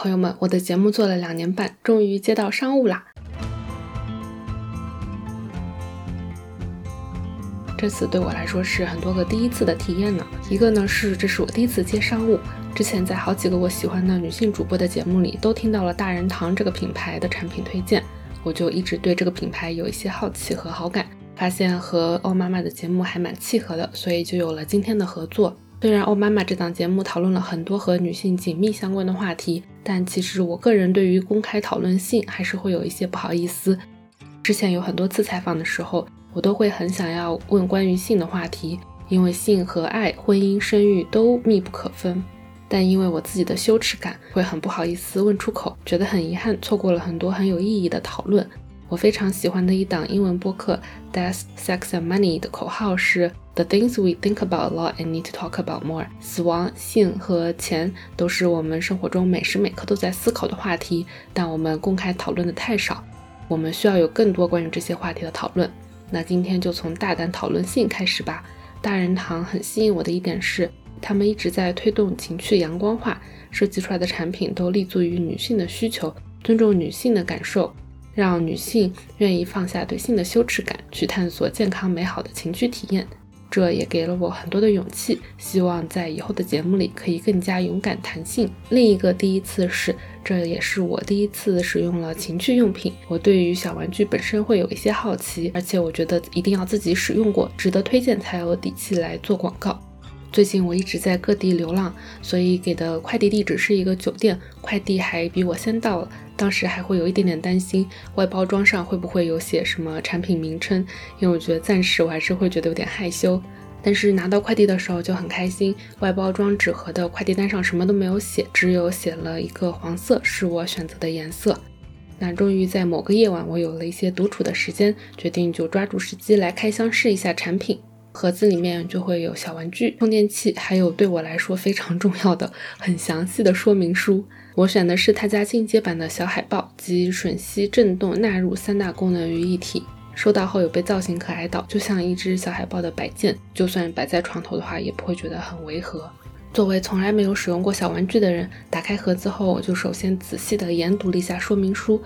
朋友们，我的节目做了两年半，终于接到商务啦！这次对我来说是很多个第一次的体验呢。一个呢是这是我第一次接商务，之前在好几个我喜欢的女性主播的节目里都听到了大人堂这个品牌的产品推荐，我就一直对这个品牌有一些好奇和好感，发现和欧妈妈的节目还蛮契合的，所以就有了今天的合作。虽然欧妈妈这档节目讨论了很多和女性紧密相关的话题，但其实我个人对于公开讨论性还是会有一些不好意思。之前有很多次采访的时候。我都会很想要问关于性的话题，因为性和爱、婚姻、生育都密不可分。但因为我自己的羞耻感，会很不好意思问出口，觉得很遗憾，错过了很多很有意义的讨论。我非常喜欢的一档英文播客《Death, Sex and Money》的口号是 “The things we think about a lot and need to talk about more”。死亡、性和钱都是我们生活中每时每刻都在思考的话题，但我们公开讨论的太少。我们需要有更多关于这些话题的讨论。那今天就从大胆讨论性开始吧。大人堂很吸引我的一点是，他们一直在推动情趣阳光化，设计出来的产品都立足于女性的需求，尊重女性的感受，让女性愿意放下对性的羞耻感，去探索健康美好的情趣体验。这也给了我很多的勇气，希望在以后的节目里可以更加勇敢谈性。另一个第一次是，这也是我第一次使用了情趣用品。我对于小玩具本身会有一些好奇，而且我觉得一定要自己使用过，值得推荐才有底气来做广告。最近我一直在各地流浪，所以给的快递地址是一个酒店，快递还比我先到了。当时还会有一点点担心，外包装上会不会有写什么产品名称，因为我觉得暂时我还是会觉得有点害羞。但是拿到快递的时候就很开心，外包装纸盒的快递单上什么都没有写，只有写了一个黄色是我选择的颜色。那终于在某个夜晚，我有了一些独处的时间，决定就抓住时机来开箱试一下产品。盒子里面就会有小玩具、充电器，还有对我来说非常重要的、很详细的说明书。我选的是他家进阶版的小海豹，集吮吸、震动、纳入三大功能于一体。收到后有被造型可爱到，就像一只小海豹的摆件，就算摆在床头的话，也不会觉得很违和。作为从来没有使用过小玩具的人，打开盒子后，我就首先仔细的研读了一下说明书。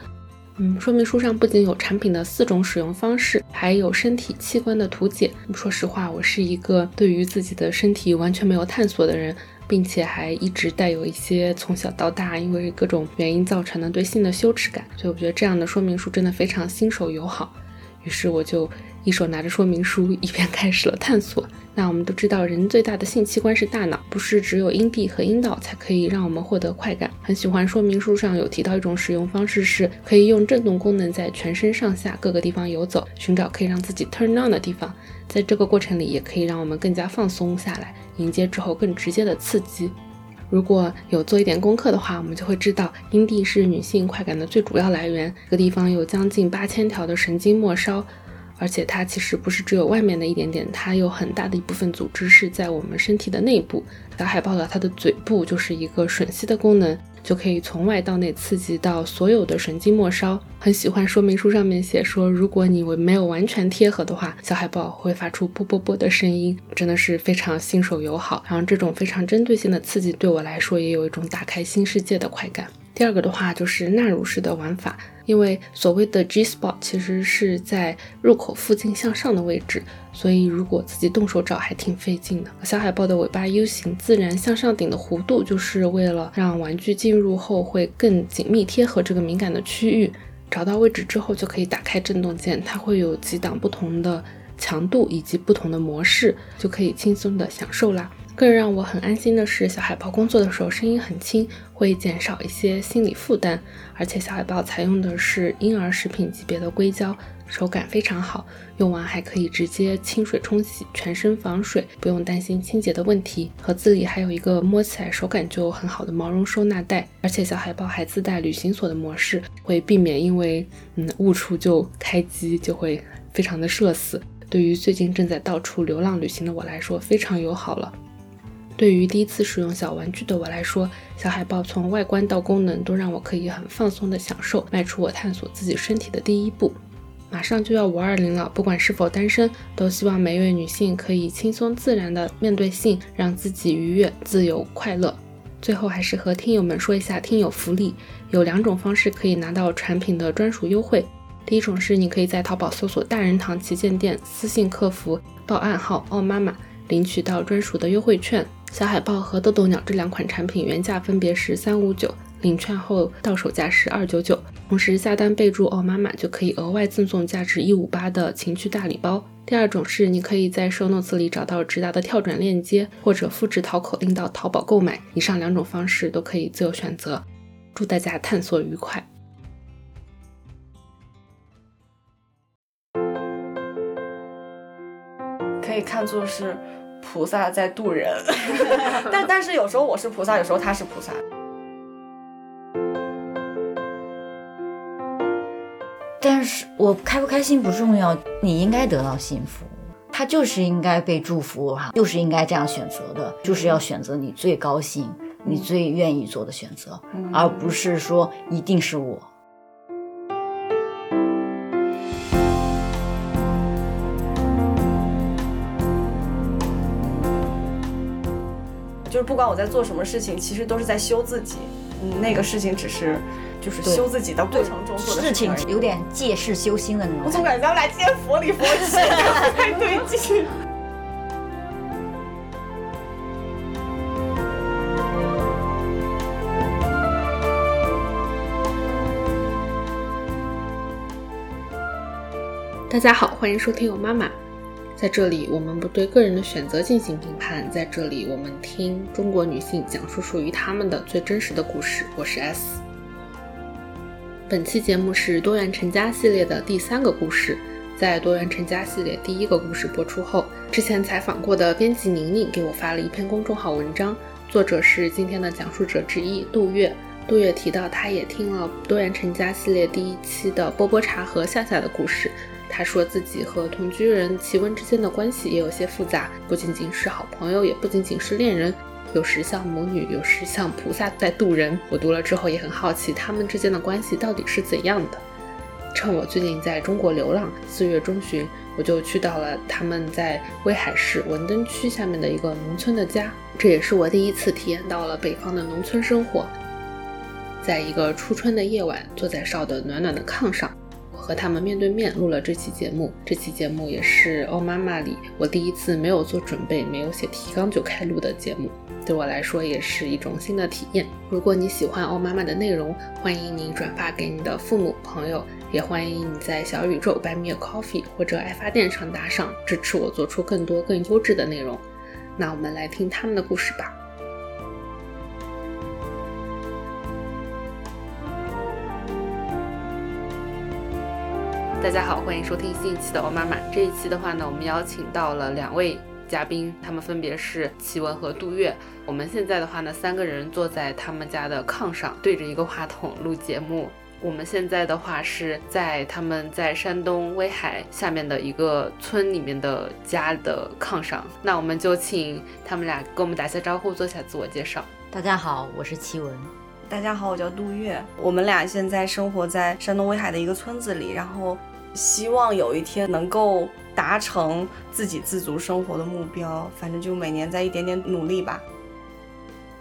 嗯，说明书上不仅有产品的四种使用方式，还有身体器官的图解。说实话，我是一个对于自己的身体完全没有探索的人，并且还一直带有一些从小到大因为各种原因造成的对性的羞耻感，所以我觉得这样的说明书真的非常新手友好。于是我就一手拿着说明书，一边开始了探索。那我们都知道，人最大的性器官是大脑，不是只有阴蒂和阴道才可以让我们获得快感。很喜欢说明书上有提到一种使用方式，是可以用震动功能在全身上下各个地方游走，寻找可以让自己 turn on 的地方。在这个过程里，也可以让我们更加放松下来，迎接之后更直接的刺激。如果有做一点功课的话，我们就会知道，阴蒂是女性快感的最主要来源，这个地方有将近八千条的神经末梢。而且它其实不是只有外面的一点点，它有很大的一部分组织是在我们身体的内部。小海豹的它的嘴部就是一个吮吸的功能，就可以从外到内刺激到所有的神经末梢。很喜欢说明书上面写说，如果你没有完全贴合的话，小海豹会发出啵啵啵的声音，真的是非常新手友好。然后这种非常针对性的刺激对我来说也有一种打开新世界的快感。第二个的话就是纳入式的玩法，因为所谓的 G spot 其实是在入口附近向上的位置，所以如果自己动手找还挺费劲的。小海豹的尾巴 U 型自然向上顶的弧度，就是为了让玩具进入后会更紧密贴合这个敏感的区域。找到位置之后就可以打开震动键，它会有几档不同的强度以及不同的模式，就可以轻松的享受啦。更让我很安心的是，小海豹工作的时候声音很轻，会减少一些心理负担。而且小海豹采用的是婴儿食品级别的硅胶，手感非常好，用完还可以直接清水冲洗，全身防水，不用担心清洁的问题。盒子里还有一个摸起来手感就很好的毛绒收纳袋，而且小海豹还自带旅行锁的模式，会避免因为嗯误触就开机，就会非常的社死。对于最近正在到处流浪旅行的我来说，非常友好了。对于第一次使用小玩具的我来说，小海豹从外观到功能都让我可以很放松的享受，迈出我探索自己身体的第一步。马上就要五二零了，不管是否单身，都希望每位女性可以轻松自然的面对性，让自己愉悦、自由、快乐。最后还是和听友们说一下听友福利，有两种方式可以拿到产品的专属优惠。第一种是你可以在淘宝搜索“大人堂旗舰店”，私信客服报暗号“奥妈妈”，领取到专属的优惠券。小海豹和豆豆鸟这两款产品原价分别是三五九，领券后到手价是二九九。同时下单备注“哦妈妈”就可以额外赠送价值一五八的情趣大礼包。第二种是你可以在 show notes 里找到直达的跳转链接，或者复制淘口令到淘宝购买。以上两种方式都可以自由选择。祝大家探索愉快！可以看作是菩萨在渡人，但但是有时候我是菩萨，有时候他是菩萨。但是我开不开心不重要，你应该得到幸福，他就是应该被祝福哈，就是应该这样选择的，就是要选择你最高兴、你最愿意做的选择，而不是说一定是我。就是不管我在做什么事情，其实都是在修自己。嗯，那个事情只是就是修自己的过程中做的事情有点借势修心的那种我总感觉。感觉咱们俩今天佛里佛气，不太对劲。大家好，欢迎收听我妈妈。在这里，我们不对个人的选择进行评判，在这里，我们听中国女性讲述属于她们的最真实的故事。我是 S。本期节目是多元成家系列的第三个故事。在多元成家系列第一个故事播出后，之前采访过的编辑宁宁给我发了一篇公众号文章，作者是今天的讲述者之一杜月。杜月提到，她也听了多元成家系列第一期的波波茶和夏夏的故事。他说自己和同居人齐温之间的关系也有些复杂，不仅仅是好朋友，也不仅仅是恋人，有时像母女，有时像菩萨在渡人。我读了之后也很好奇，他们之间的关系到底是怎样的。趁我最近在中国流浪，四月中旬我就去到了他们在威海市文登区下面的一个农村的家，这也是我第一次体验到了北方的农村生活。在一个初春的夜晚，坐在烧得暖暖的炕上，和他们面对面录了这期节目。这期节目也是《欧妈妈》里我第一次没有做准备、没有写提纲就开录的节目，对我来说也是一种新的体验。如果你喜欢《欧妈妈》的内容，欢迎你转发给你的父母、朋友，也欢迎你在小宇宙、Buy Me Coffee 或者爱发电上打赏，支持我做出更多更优质的内容。那我们来听他们的故事吧。大家好，欢迎收听新一期的《欧妈妈》。这一期的话呢，我们邀请到了两位嘉宾，他们分别是奇文和杜月。我们现在的话呢，三个人坐在他们家的炕上，对着一个话筒录节目。我们现在的话是在他们在山东威海下面的一个村里面的家的炕上。那我们就请他们俩跟我们打下招呼，做下自我介绍。大家好，我是奇文。大家好，我叫杜月，我们俩现在生活在山东威海的一个村子里，然后希望有一天能够达成自给自足生活的目标，反正就每年在一点点努力吧。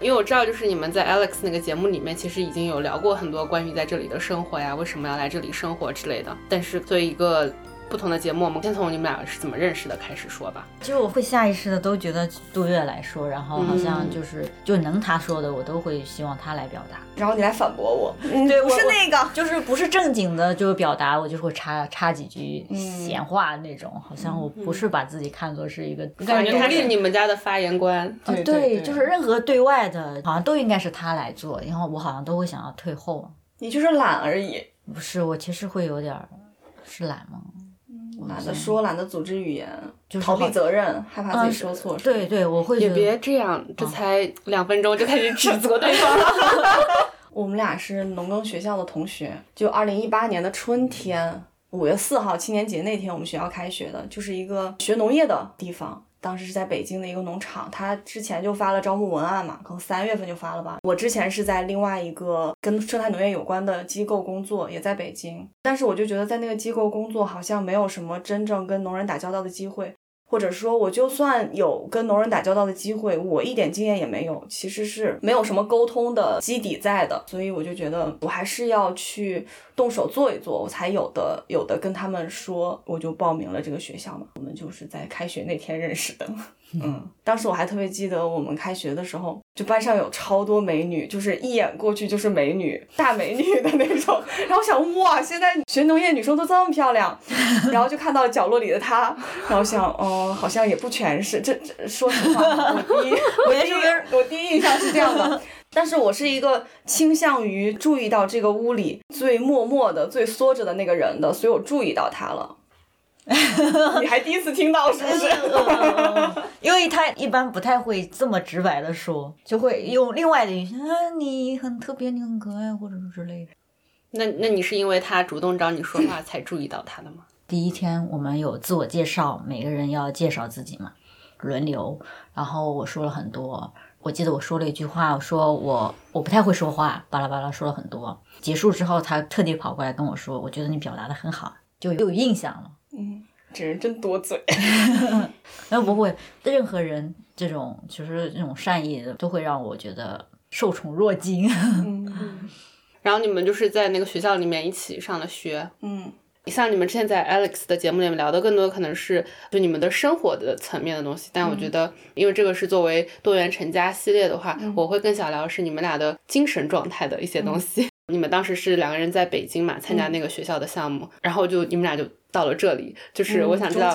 因为我知道，就是你们在 Alex 那个节目里面，其实已经有聊过很多关于在这里的生活呀，为什么要来这里生活之类的。但是作为一个不同的节目，我们先从你们俩是怎么认识的开始说吧。其实我会下意识的都觉得杜月来说，然后好像就是、就能他说的，我都会希望他来表达。然后你来反驳我，嗯对 不是那个。就是不是正经的，就是表达，我就会插插几句嗯闲话那种，好像我不是把自己看作是一个，感觉他对是你们家的发言官。啊对，就是任何对外的，好像都应该是他来做，然后我好像都会想要退后。你就是懒而已，不是，我其实会有点儿是懒吗？懒得说，懒得组织语言，就是逃避责任，害怕自嗯己说错。对对，我会也别这样，这才两分钟就开始指责对方。我们俩是农耕学校的同学，就二零一八年的春天，五月四号青年节那天，我们学校开学的，就是一个学农业的地方。当时是在北京的一个农场，他之前就发了招募文案嘛，可能三月份就发了吧。我之前是在另外一个跟生态农业有关的机构工作，也在北京，但是我就觉得在那个机构工作好像没有什么真正跟农人打交道的机会，或者说我就算有跟农人打交道的机会，我一点经验也没有，其实是没有什么沟通的基底在的，所以我就觉得我还是要去动手做一做，我才有的有的跟他们说，我就报名了这个学校嘛。我们就是在开学那天认识的。嗯，当时我还特别记得，我们开学的时候，就班上有超多美女，就是一眼过去就是美女，大美女的那种。然后想，哇，现在学农业女生都这么漂亮。然后就看到角落里的她，然后想，哦，好像也不全是。这这，说实话，我第一，我第一，我第一印象是这样的。但是我是一个倾向于注意到这个屋里最默默的、最缩着的那个人的，所以我注意到他了。你还第一次听到是不是？因为他一般不太会这么直白的说，就会用另外的语气啊，你很特别，你很可爱，或者是之类的。那那你是因为他主动找你说话才注意到他的吗？第一天我们有自我介绍，每个人要介绍自己嘛，轮流。然后我说了很多，我记得我说了一句话，我说我我不太会说话，巴拉巴拉说了很多。结束之后，他特地跑过来跟我说，我觉得你表达的很好，就有印象了。嗯，这人真多嘴。那不会，任何人这种就是这种善意的，都会让我觉得受宠若惊。嗯，然后你们就是在那个学校里面一起上的学。嗯，像你们之前在 Alex 的节目里面聊的，更多可能是就你们的生活的层面的东西。但我觉得，因为这个是作为多元成家系列的话，我会更想聊的是你们俩的精神状态的一些东西。你们当时是两个人在北京嘛，参加那个学校的项目，然后就你们俩就。到了这里，就是我想知道，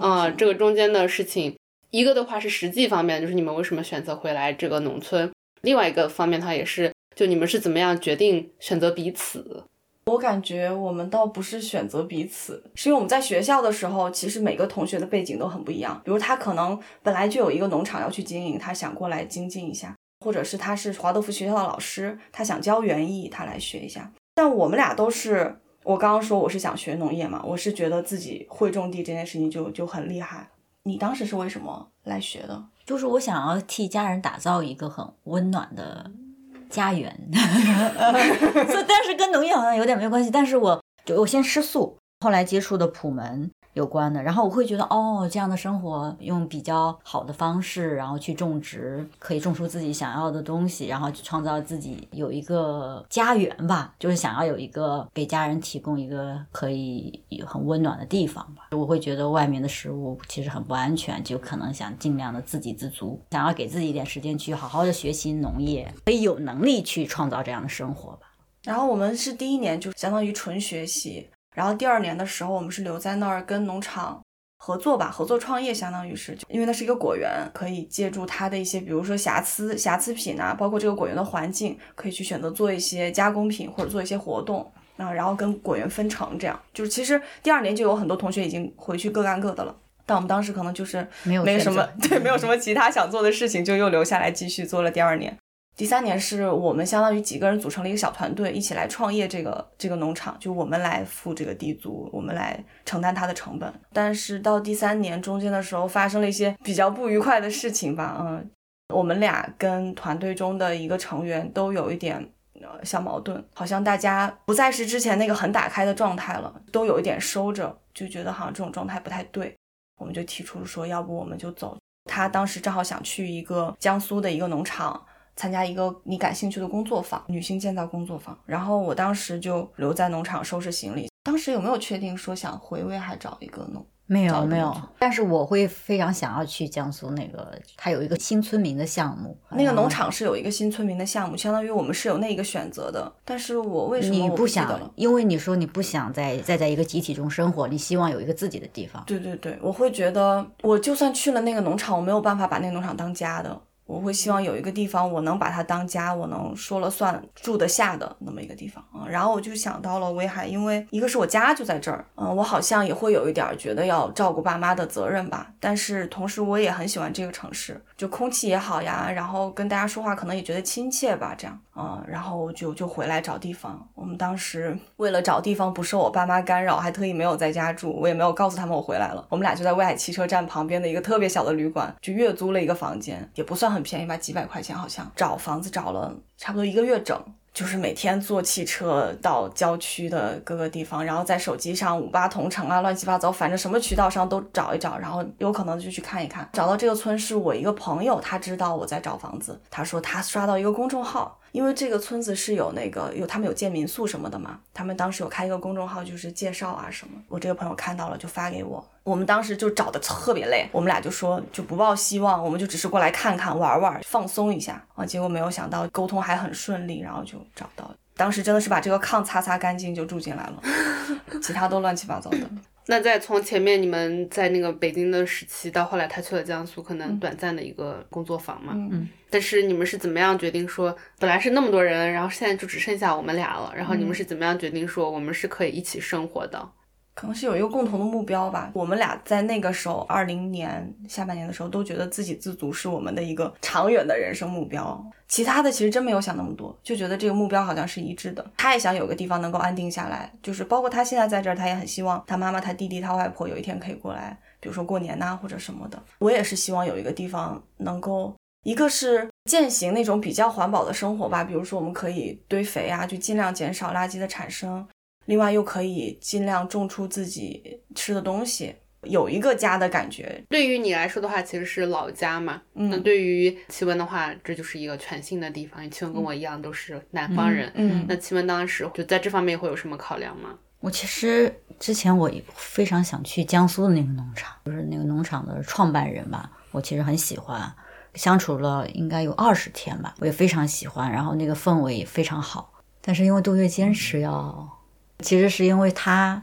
啊，这个中间的事情，一个的话是实际方面，就是你们为什么选择回来这个农村；另外一个方面，它也是，就你们是怎么样决定选择彼此。我感觉我们倒不是选择彼此，是因为我们在学校的时候，其实每个同学的背景都很不一样。比如他可能本来就有一个农场要去经营，他想过来精进一下；或者是他是华德福学校的老师，他想教园艺，他来学一下。但我们俩都是。我刚刚说我是想学农业嘛，我是觉得自己会种地这件事情就就很厉害。你当时是为什么来学的？就是我想要替家人打造一个很温暖的家园，但是跟农业好像有点没关系。但是我就我先吃素，后来接触的普门。有关的，然后我会觉得哦，这样的生活用比较好的方式，然后去种植，可以种出自己想要的东西，然后去创造自己有一个家园吧，就是想要有一个给家人提供一个可以很温暖的地方吧。我会觉得外面的食物其实很不安全，就可能想尽量的自给自足，想要给自己一点时间去好好的学习农业，可以有能力去创造这样的生活吧。然后我们是第一年就相当于纯学习。然后第二年的时候，我们是留在那儿跟农场合作吧，合作创业，相当于是，因为那是一个果园，可以借助它的一些，比如说瑕疵瑕疵品啊，包括这个果园的环境，可以去选择做一些加工品或者做一些活动啊，然后跟果园分成，这样就是其实第二年就有很多同学已经回去各干各的了，但我们当时可能就是没有没什么对，没有什么其他想做的事情，就又留下来继续做了第二年。第三年是我们相当于几个人组成了一个小团队，一起来创业这个这个农场，就我们来付这个地租，我们来承担它的成本。但是到第三年中间的时候，发生了一些比较不愉快的事情吧，嗯，我们俩跟团队中的一个成员都有一点呃小矛盾，好像大家不再是之前那个很打开的状态了，都有一点收着，就觉得好像这种状态不太对，我们就提出说，要不我们就走。他当时正好想去一个江苏的一个农场。参加一个你感兴趣的工作坊，女性建造工作坊。然后我当时就留在农场收拾行李。当时有没有确定说想回威海找一个农？没有没有。但是我会非常想要去江苏那个，它有一个新村民的项目。那个农场是有一个新村民的项目，相当于我们是有那一个选择的。但是我为什么不想？因为你说你不想再再在一个集体中生活，你希望有一个自己的地方。对对对，我会觉得我就算去了那个农场，我没有办法把那个农场当家的。我会希望有一个地方，我能把它当家，我能说了算，住得下的那么一个地方啊。然后我就想到了威海，因为一个是我家就在这儿，嗯，我好像也会有一点觉得要照顾爸妈的责任吧。但是同时我也很喜欢这个城市，就空气也好呀，然后跟大家说话可能也觉得亲切吧，这样啊。然后就就回来找地方。我们当时为了找地方不受我爸妈干扰，还特意没有在家住，我也没有告诉他们我回来了。我们俩就在威海汽车站旁边的一个特别小的旅馆，就月租了一个房间，也不算很。便宜吧，几百块钱好像找房子找了差不多一个月整，就是每天坐汽车到郊区的各个地方，然后在手机上五八同城啊，乱七八糟，反正什么渠道上都找一找，然后有可能就去看一看。找到这个村是我一个朋友，他知道我在找房子，他说他刷到一个公众号。因为这个村子是有那个有他们有建民宿什么的嘛，他们当时有开一个公众号，就是介绍啊什么。我这个朋友看到了就发给我，我们当时就找的特别累，我们俩就说就不抱希望，我们就只是过来看看玩玩，放松一下啊。结果没有想到沟通还很顺利，然后就找到。当时真的是把这个炕擦擦干净就住进来了，其他都乱七八糟的。那再从前面你们在那个北京的时期到后来他去了江苏，可能短暂的一个工作坊嘛。嗯。但是你们是怎么样决定说，本来是那么多人，然后现在就只剩下我们俩了，然后你们是怎么样决定说我们是可以一起生活的？可能是有一个共同的目标吧。我们俩在那个时候，二零年下半年的时候，都觉得自给自足是我们的一个长远的人生目标。其他的其实真没有想那么多，就觉得这个目标好像是一致的。他也想有个地方能够安定下来，就是包括他现在在这儿，他也很希望他妈妈、他弟弟、他外婆有一天可以过来，比如说过年呐或者什么的。我也是希望有一个地方能够，一个是践行那种比较环保的生活吧，比如说我们可以堆肥啊，就尽量减少垃圾的产生。另外又可以尽量种出自己吃的东西，有一个家的感觉。对于你来说的话，其实是老家嘛。那对于奇文的话，这就是一个全新的地方。奇文跟我一样都是南方人。嗯，那奇文当时就在这方面会有什么考量吗？我其实之前我非常想去江苏的那个农场，就是那个农场的创办人吧，我其实很喜欢，相处了应该有二十天吧，我也非常喜欢，然后那个氛围也非常好。但是因为杜月坚持要。其实是因为他，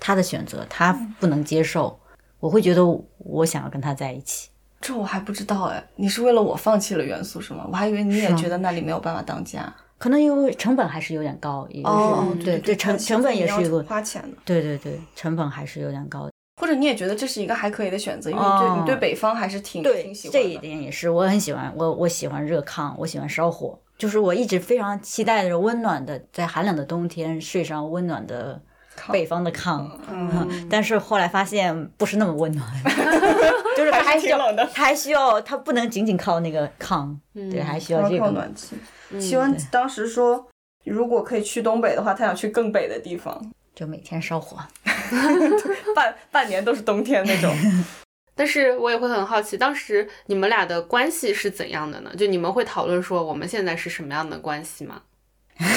他的选择他不能接受，我会觉得我想要跟他在一起。这我还不知道哎，你是为了我放弃了元素是吗？我还以为你也觉得那里没有办法当家。可能因为成本还是有点高，也就是对对成成本也是一个花钱的。对对对，成本还是有点高。或者你也觉得这是一个还可以的选择，因为对你对北方还是挺挺喜欢的。这一点也是我很喜欢，我我喜欢热炕，我喜欢烧火。就是我一直非常期待着温暖的，在寒冷的冬天睡上温暖的北方的炕，但是后来发现不是那么温暖，就是它还需要，它还需要，它不能仅仅靠那个炕，对，还需要这个暖气。希文当时说，如果可以去东北的话，他想去更北的地方，就每天烧火，半半年都是冬天那种。但是我也会很好奇，当时你们俩的关系是怎样的呢？就你们会讨论说我们现在是什么样的关系吗？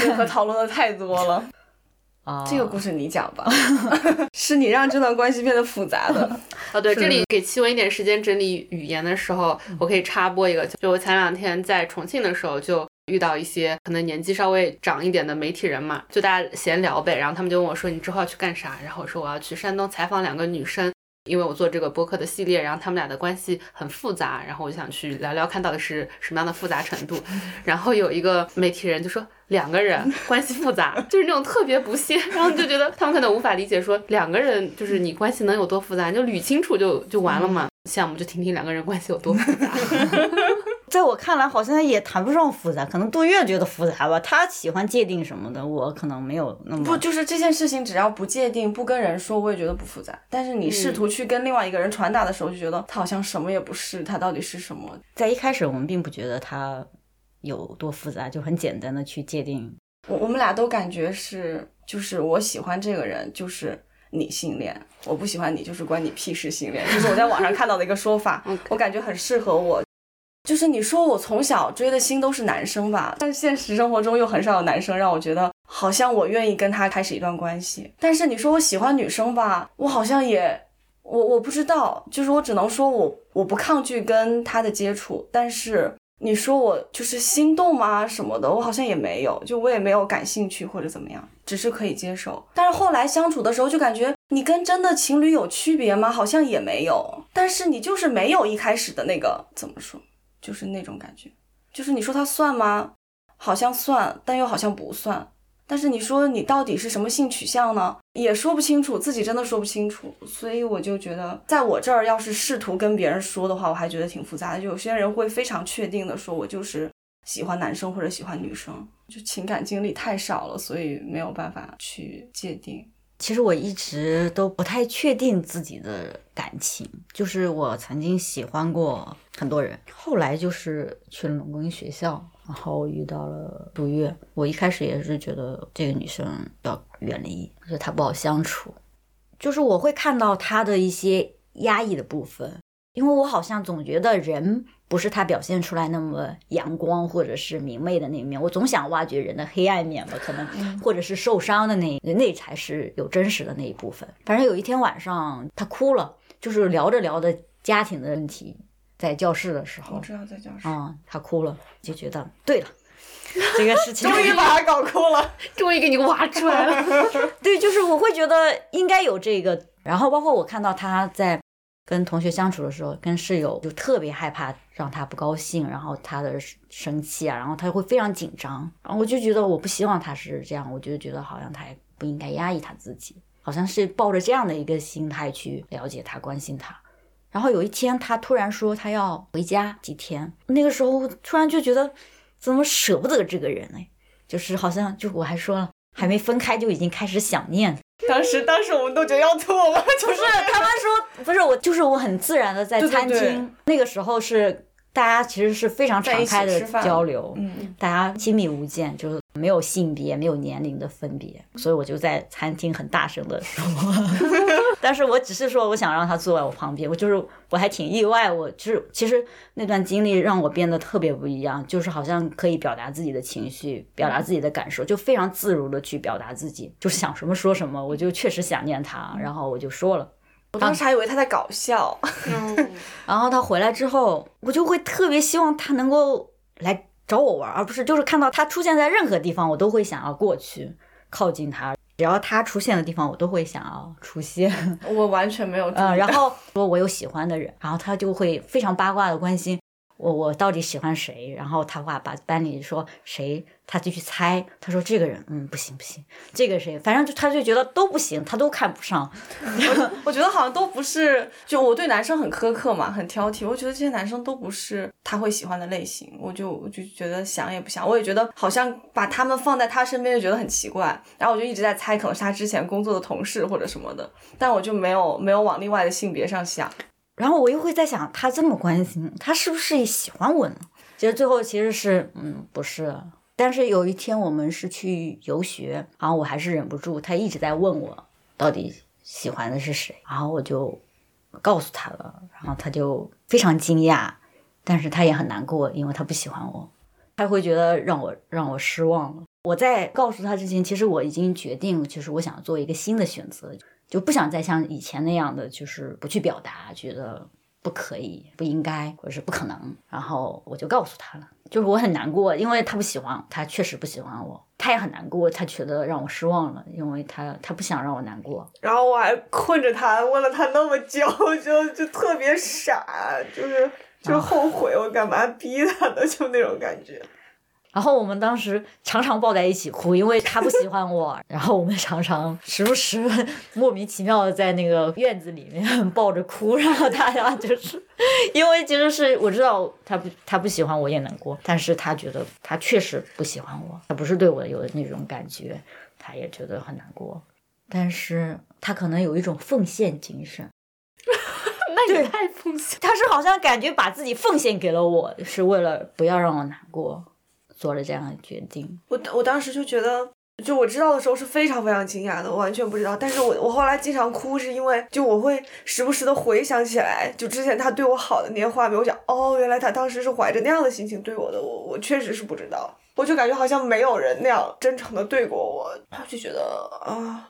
这个讨论的太多了 啊！这个故事你讲吧，是你让这段关系变得复杂的。哦，对，这里给七文一点时间整理语言的时候，我可以插播一个，就我前两天在重庆的时候，就遇到一些可能年纪稍微长一点的媒体人嘛，就大家闲聊呗，然后他们就问我说：“你之后要去干啥？”然后我说：“我要去山东采访两个女生。”因为我做这个播客的系列，然后他们俩的关系很复杂，然后我就想去聊聊，看到的是什么样的复杂程度。然后有一个媒体人就说，两个人关系复杂，就是那种特别不屑，然后就觉得他们可能无法理解，说两个人就是你关系能有多复杂，你就捋清楚就就完了嘛。现在我们就听听两个人关系有多复杂。在我看来，好像也谈不上复杂，可能杜月觉得复杂吧。他喜欢界定什么的，我可能没有那么不。就是这件事情，只要不界定、不跟人说，我也觉得不复杂。但是你试图去跟另外一个人传达的时候，就觉得他好像什么也不是，他到底是什么？在一开始，我们并不觉得他有多复杂，就很简单的去界定。我我们俩都感觉是，就是我喜欢这个人，就是你性恋；我不喜欢你，就是关你屁事性恋。这是我在网上看到的一个说法，我感觉很适合我。就是你说我从小追的星都是男生吧，但现实生活中又很少有男生让我觉得好像我愿意跟他开始一段关系。但是你说我喜欢女生吧，我好像也我我不知道，就是我只能说我我不抗拒跟他的接触。但是你说我就是心动吗什么的，我好像也没有，就我也没有感兴趣或者怎么样，只是可以接受。但是后来相处的时候就感觉你跟真的情侣有区别吗？好像也没有。但是你就是没有一开始的那个怎么说？就是那种感觉，就是你说他算吗？好像算，但又好像不算。但是你说你到底是什么性取向呢？也说不清楚，自己真的说不清楚。所以我就觉得，在我这儿要是试图跟别人说的话，我还觉得挺复杂的。有些人会非常确定的说，我就是喜欢男生或者喜欢女生，就情感经历太少了，所以没有办法去界定。其实我一直都不太确定自己的感情，就是我曾经喜欢过很多人，后来就是去了农工学校，然后遇到了杜月，我一开始也是觉得这个女生要远离，觉得她不好相处，就是我会看到她的一些压抑的部分，因为我好像总觉得人不是她表现出来那么阳光或者是明媚的那一面，我总想挖掘人的黑暗面吧，可能或者是受伤的那那才是有真实的那一部分。反正有一天晚上她哭了，就是聊着聊着家庭的问题。在教室的时候，我知道在教室，嗯，他哭了，就觉得对了，这个事情 终于把他搞哭了，终于给你挖出来了。对，就是我会觉得应该有这个，然后包括我看到他在跟同学相处的时候，跟室友就特别害怕让他不高兴，然后他的生气啊，然后他会非常紧张，然后我就觉得我不希望他是这样，我就觉得好像他也不应该压抑他自己，好像是抱着这样的一个心态去了解他、关心他。然后有一天，他突然说他要回家几天。那个时候突然就觉得，怎么舍不得这个人呢？就是好像就我还说了，还没分开就已经开始想念。当时当时我们都觉得要吐了，就是他们说不是我，就是我很自然的在餐厅。那个时候是大家其实是非常敞开的交流，嗯，大家亲密无间，就是没有性别、没有年龄的分别。所以我就在餐厅很大声的说。但是我只是说，我想让他坐在我旁边。我就是我还挺意外，我就是其实那段经历让我变得特别不一样，就是好像可以表达自己的情绪，表达自己的感受，就非常自如的去表达自己，就是想什么说什么。我就确实想念他，然后我就说了。我当时还以为他在搞笑。然后他回来之后，我就会特别希望他能够来找我玩，而不是就是看到他出现在任何地方，我都会想要过去靠近他。只要他出现的地方，我都会想要出现。我完全没有。嗯，然后说我有喜欢的人，然后他就会非常八卦的关心。我我到底喜欢谁？然后他话把班里说谁，他就去猜。他说这个人，嗯，不行不行。这个谁，反正就他就觉得都不行，他都看不上。我 我觉得好像都不是，就我对男生很苛刻嘛，很挑剔。我觉得这些男生都不是他会喜欢的类型。我就我就觉得想也不想，我也觉得好像把他们放在他身边就觉得很奇怪。然后我就一直在猜，可能是他之前工作的同事或者什么的，但我就没有没有往另外的性别上想。然后我又会在想，他这么关心，他是不是也喜欢我呢？其实最后其实是，嗯，不是。但是有一天我们是去游学，然后我还是忍不住，他一直在问我到底喜欢的是谁，然后我就告诉他了，然后他就非常惊讶，但是他也很难过，因为他不喜欢我，他会觉得让我让我失望了。我在告诉他之前，其实我已经决定，就是我想做一个新的选择。就不想再像以前那样的，就是不去表达，觉得不可以、不应该或者是不可能。然后我就告诉他了，就是我很难过，因为他不喜欢，他确实不喜欢我，他也很难过，他觉得让我失望了，因为他他不想让我难过。然后我还困着他，问了他那么久，就就特别傻，就是就后悔我干嘛逼他的，就那种感觉。然后我们当时常常抱在一起哭，因为他不喜欢我。然后我们常常时不时莫名其妙的在那个院子里面 抱着哭。然后他俩就是，因为其实是我知道他不他不喜欢我也难过，但是他觉得他确实不喜欢我，他不是对我有那种感觉，他也觉得很难过。但是他可能有一种奉献精神，那也太奉献。他是好像感觉把自己奉献给了我，是为了不要让我难过。做了这样的决定，我我当时就觉得，就我知道的时候是非常非常惊讶的，我完全不知道。但是我我后来经常哭，是因为就我会时不时的回想起来，就之前他对我好的那些画面，我想，哦，原来他当时是怀着那样的心情对我的，我我确实是不知道，我就感觉好像没有人那样真诚的对过我，就觉得啊。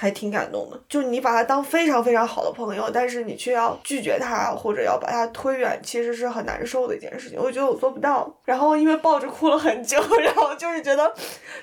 还挺感动的，就你把他当非常非常好的朋友，但是你却要拒绝他或者要把他推远，其实是很难受的一件事情。我觉得我做不到，然后因为抱着哭了很久，然后就是觉得，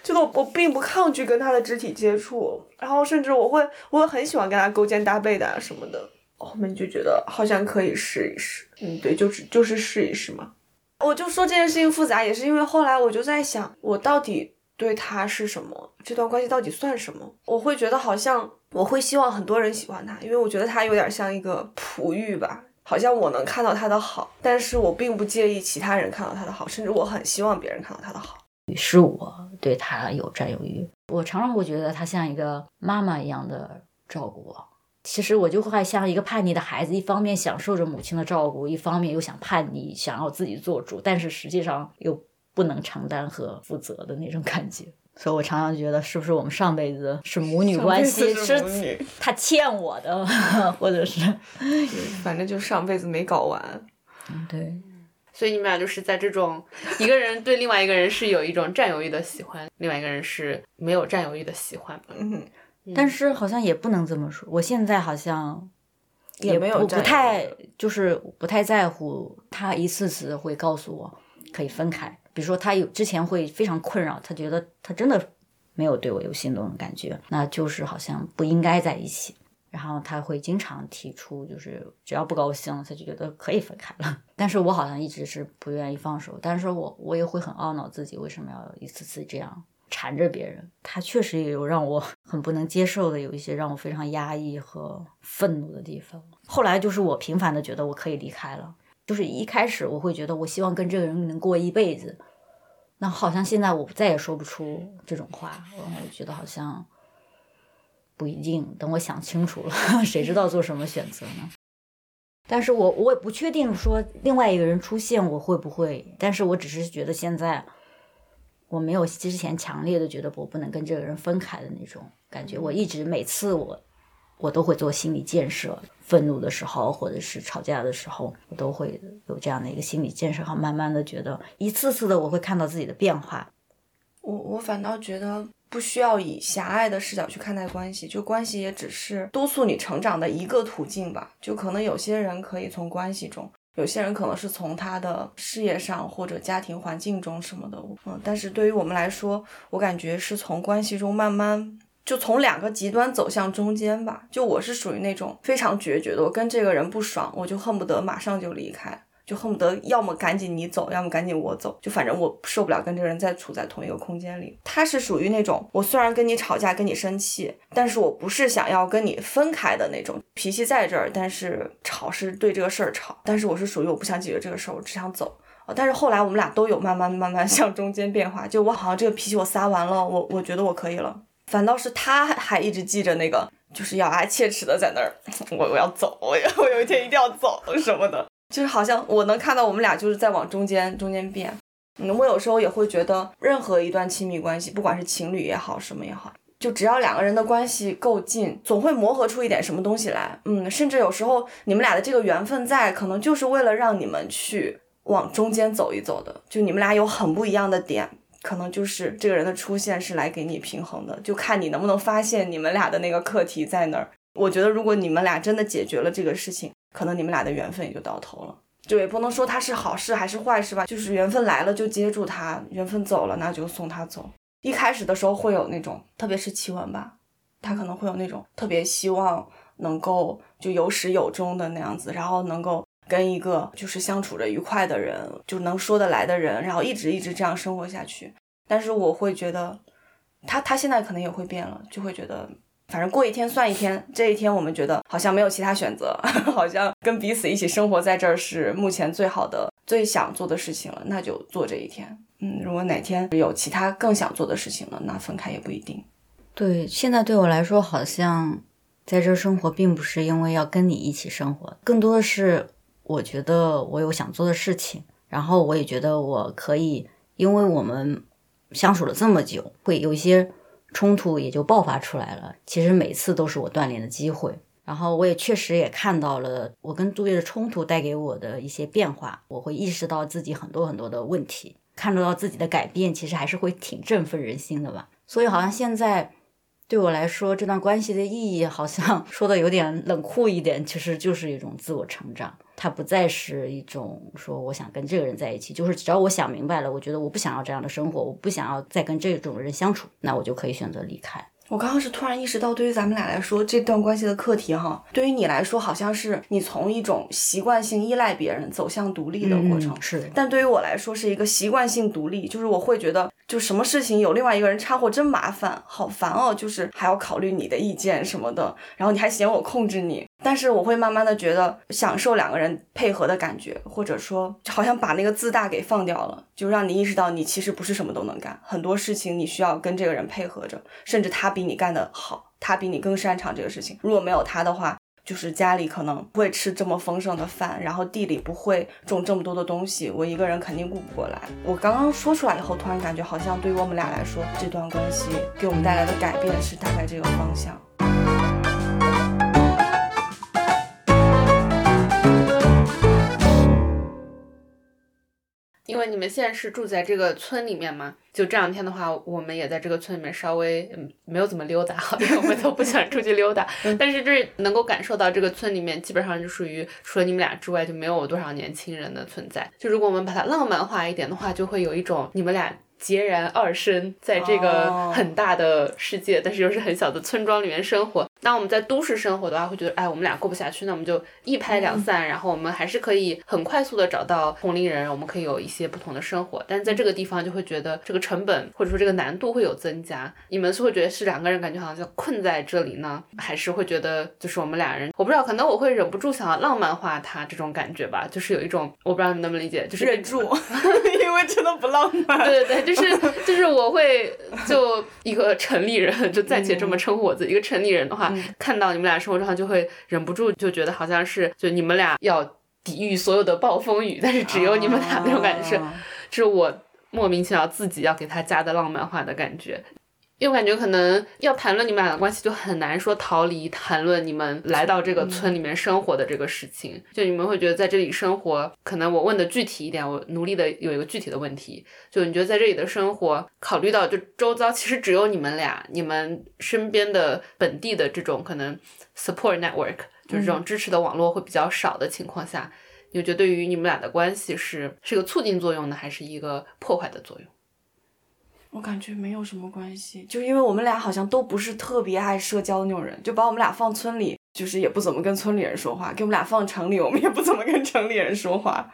觉得我我并不抗拒跟他的肢体接触，然后甚至我会我会很喜欢跟他勾肩搭背的啊什么的。后面就觉得好像可以试一试，嗯，对，就是就是试一试嘛。我就说这件事情复杂，也是因为后来我就在想，我到底。对他是什么？这段关系到底算什么？我会觉得好像我会希望很多人喜欢他，因为我觉得他有点像一个璞玉吧，好像我能看到他的好，但是我并不介意其他人看到他的好，甚至我很希望别人看到他的好。于是我对他有占有欲，我常常会觉得他像一个妈妈一样的照顾我。其实我就会像一个叛逆的孩子，一方面享受着母亲的照顾，一方面又想叛逆，想要自己做主，但是实际上又。不能承担和负责的那种感觉。所以我常常觉得，是不是我们上辈子是母女关系，是母女 他欠我的，或者是，反正就上辈子没搞完。对。所以你们俩就是在这种一个人对另外一个人是有一种占有欲的喜欢，另外一个人是没有占有欲的喜欢。嗯，但是好像也不能这么说。我现在好像也没有不不太就是不太在乎他一次次会告诉我可以分开。比如说他有之前会非常困扰，他觉得他真的没有对我有心动的感觉，那就是好像不应该在一起。然后他会经常提出，就是只要不高兴，他就觉得可以分开了。但是我好像一直是不愿意放手，但是我我也会很懊恼自己为什么要一次次这样缠着别人。他确实也有让我 很不能接受的，有一些让我非常压抑和愤怒的地方。后来就是我频繁的觉得我可以离开了，就是一开始我会觉得我希望跟这个人能过一辈子，那好像现在我再也说不出这种话，然后我觉得好像。不一定，等我想清楚了，谁知道做什么选择呢？但是我我也不确定说另外一个人出现我会不会，但是我只是觉得现在我没有之前强烈的觉得我不能跟这个人分开的那种感觉。我一直每次我我都会做心理建设，愤怒的时候或者是吵架的时候，我都会有这样的一个心理建设，好慢慢的觉得一次次的我会看到自己的变化。我我反倒觉得。不需要以狭隘的视角去看待关系，就关系也只是督促你成长的一个途径吧。就可能有些人可以从关系中，有些人可能是从他的事业上或者家庭环境中什么的。嗯，但是对于我们来说，我感觉是从关系中慢慢就从两个极端走向中间吧。就我是属于那种非常决绝的，我跟这个人不爽，我就恨不得马上就离开。就恨不得要么赶紧你走，要么赶紧我走，就反正我受不了跟这个人再处在同一个空间里。他是属于那种，我虽然跟你吵架，跟你生气，但是我不是想要跟你分开的那种，脾气在这儿，但是吵是对这个事儿吵，但是我是属于我不想解决这个事儿，我只想走。但是后来我们俩都有慢慢慢慢 向中间变化，就我好像这个脾气我撒完了，我我觉得我可以了，反倒是他还一直记着那个，就是咬牙切齿的在那儿，我我要走，我 我有一天一定要走什么的。就是好像我能看到我们俩就是在往中间中间变，嗯，我有时候也会觉得，任何一段亲密关系，不管是情侣也好，什么也好，就只要两个人的关系够近，总会磨合出一点什么东西来，嗯，甚至有时候你们俩的这个缘分在，可能就是为了让你们去往中间走一走的，就你们俩有很不一样的点，可能就是这个人的出现是来给你平衡的，就看你能不能发现你们俩的那个课题在哪儿。我觉得如果你们俩真的解决了这个事情。可能你们俩的缘分也就到头了，就也不能说他是好事还是坏事吧，就是缘分来了就接住他，缘分走了那就送他走。一开始的时候会有那种，特别是奇文吧，他可能会有那种特别希望能够就有始有终的那样子，然后能够跟一个就是相处着愉快的人，就能说得来的人，然后一直一直这样生活下去。但是我会觉得，他他现在可能也会变了，就会觉得。反正过一天算一天，这一天我们觉得好像没有其他选择，好像跟彼此一起生活在这儿是目前最好的、最想做的事情了，那就做这一天。嗯，如果哪天有其他更想做的事情了，那分开也不一定。对，现在对我来说，好像在这生活并不是因为要跟你一起生活，更多的是我觉得我有想做的事情，然后我也觉得我可以，因为我们相处了这么久，会有一些。冲突也就爆发出来了。其实每次都是我锻炼的机会，然后我也确实也看到了我跟杜月的冲突带给我的一些变化。我会意识到自己很多很多的问题，看得到自己的改变，其实还是会挺振奋人心的吧。所以好像现在。对我来说，这段关系的意义好像 说的有点冷酷一点，其实就是一种自我成长。它不再是一种说我想跟这个人在一起，就是只要我想明白了，我觉得我不想要这样的生活，我不想要再跟这种人相处，那我就可以选择离开。我刚刚是突然意识到，对于咱们俩来说，这段关系的课题哈，对于你来说，好像是你从一种习惯性依赖别人走向独立的过程，是。但对于我来说，是一个习惯性独立，就是我会觉得，就什么事情有另外一个人掺和，真麻烦，好烦哦，就是还要考虑你的意见什么的，然后你还嫌我控制你。但是我会慢慢的觉得享受两个人配合的感觉，或者说好像把那个自大给放掉了，就让你意识到你其实不是什么都能干，很多事情你需要跟这个人配合着，甚至他比你干得好，他比你更擅长这个事情。如果没有他的话，就是家里可能不会吃这么丰盛的饭，然后地里不会种这么多的东西，我一个人肯定顾不过来。我刚刚说出来以后，突然感觉好像对于我们俩来说，这段关系给我们带来的改变是大概这个方向。为你们现在是住在这个村里面吗，就这两天的话，我们也在这个村里面稍微没有怎么溜达，因为我们都不想出去溜达。但是这能够感受到这个村里面基本上就属于除了你们俩之外就没有多少年轻人的存在。就如果我们把它浪漫化一点的话，就会有一种你们俩。孑然二身，在这个很大的世界，但是又是很小的村庄里面生活。那我们在都市生活的话，会觉得，哎，我们俩过不下去，那我们就一拍两散，然后我们还是可以很快速的找到同龄人，我们可以有一些不同的生活。但是在这个地方，就会觉得这个成本或者说这个难度会有增加。你们是会觉得是两个人感觉好像就困在这里呢，还是会觉得就是我们俩人？我不知道，可能我会忍不住想要浪漫化它这种感觉吧，就是有一种我不知道你能不能理解，就是忍住，因为真的不浪漫。对对对，就是就是我会就一个城里人，就暂且这么称呼我自己，一个城里人的话。看到你们俩生活状态，就会忍不住就觉得好像是就你们俩要抵御所有的暴风雨，但是只有你们俩那种感觉是，是我莫名其妙自己要给他加的浪漫化的感觉。因为我感觉可能要谈论你们俩的关系，就很难说逃离谈论你们来到这个村里面生活的这个事情。就你们会觉得在这里生活，可能我问的具体一点，我努力的有一个具体的问题，就你觉得在这里的生活，考虑到就周遭其实只有你们俩，你们身边的本地的这种可能 support network，就是这种支持的网络会比较少的情况下，你觉得对于你们俩的关系是是个促进作用呢，还是一个破坏的作用？我感觉没有什么关系，就因为我们俩好像都不是特别爱社交的那种人，就把我们俩放村里，就是也不怎么跟村里人说话；给我们俩放城里，我们也不怎么跟城里人说话。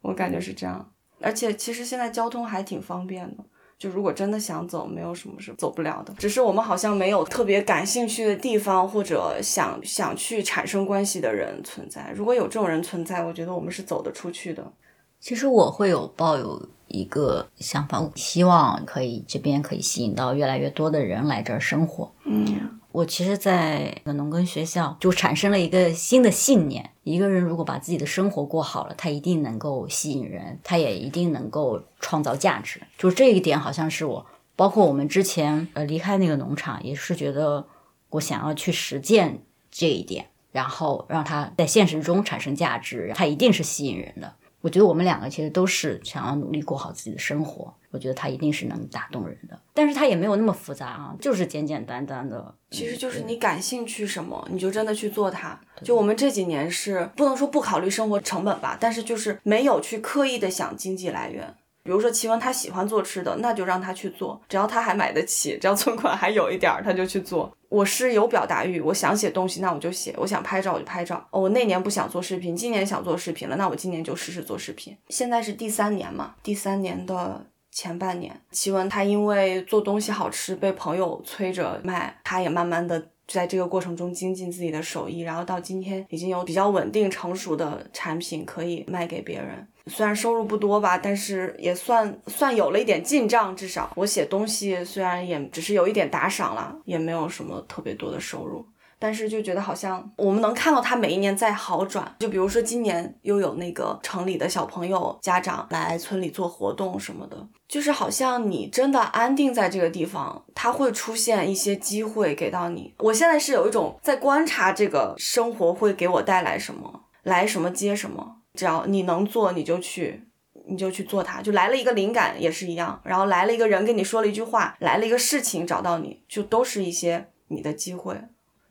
我感觉是这样，而且其实现在交通还挺方便的，就如果真的想走，没有什么是走不了的。只是我们好像没有特别感兴趣的地方，或者想想去产生关系的人存在。如果有这种人存在，我觉得我们是走得出去的。其实我会有抱有。一个想法，希望可以这边可以吸引到越来越多的人来这儿生活。嗯，我其实在农耕学校就产生了一个新的信念：一个人如果把自己的生活过好了，他一定能够吸引人，他也一定能够创造价值。就这一点，好像是我，包括我们之前呃离开那个农场，也是觉得我想要去实践这一点，然后让他在现实中产生价值，他一定是吸引人的。我觉得我们两个其实都是想要努力过好自己的生活。我觉得他一定是能打动人的，但是他也没有那么复杂啊，就是简简单单的。其实就是你感兴趣什么，你就真的去做它。就我们这几年是不能说不考虑生活成本吧，但是就是没有去刻意的想经济来源。比如说齐文他喜欢做吃的，那就让他去做，只要他还买得起，只要存款还有一点儿，他就去做。我是有表达欲，我想写东西，那我就写；我想拍照，我就拍照。哦，我那年不想做视频，今年想做视频了，那我今年就试试做视频。现在是第三年嘛，第三年的前半年，齐文他因为做东西好吃，被朋友催着卖，他也慢慢的在这个过程中精进自己的手艺，然后到今天已经有比较稳定成熟的产品可以卖给别人。虽然收入不多吧，但是也算算有了一点进账。至少我写东西虽然也只是有一点打赏了，也没有什么特别多的收入，但是就觉得好像我们能看到他每一年在好转。就比如说今年又有那个城里的小朋友家长来村里做活动什么的，就是好像你真的安定在这个地方，他会出现一些机会给到你。我现在是有一种在观察这个生活会给我带来什么，来什么接什么。只要你能做，你就去，你就去做它。就来了一个灵感也是一样，然后来了一个人跟你说了一句话，来了一个事情找到你，就都是一些你的机会。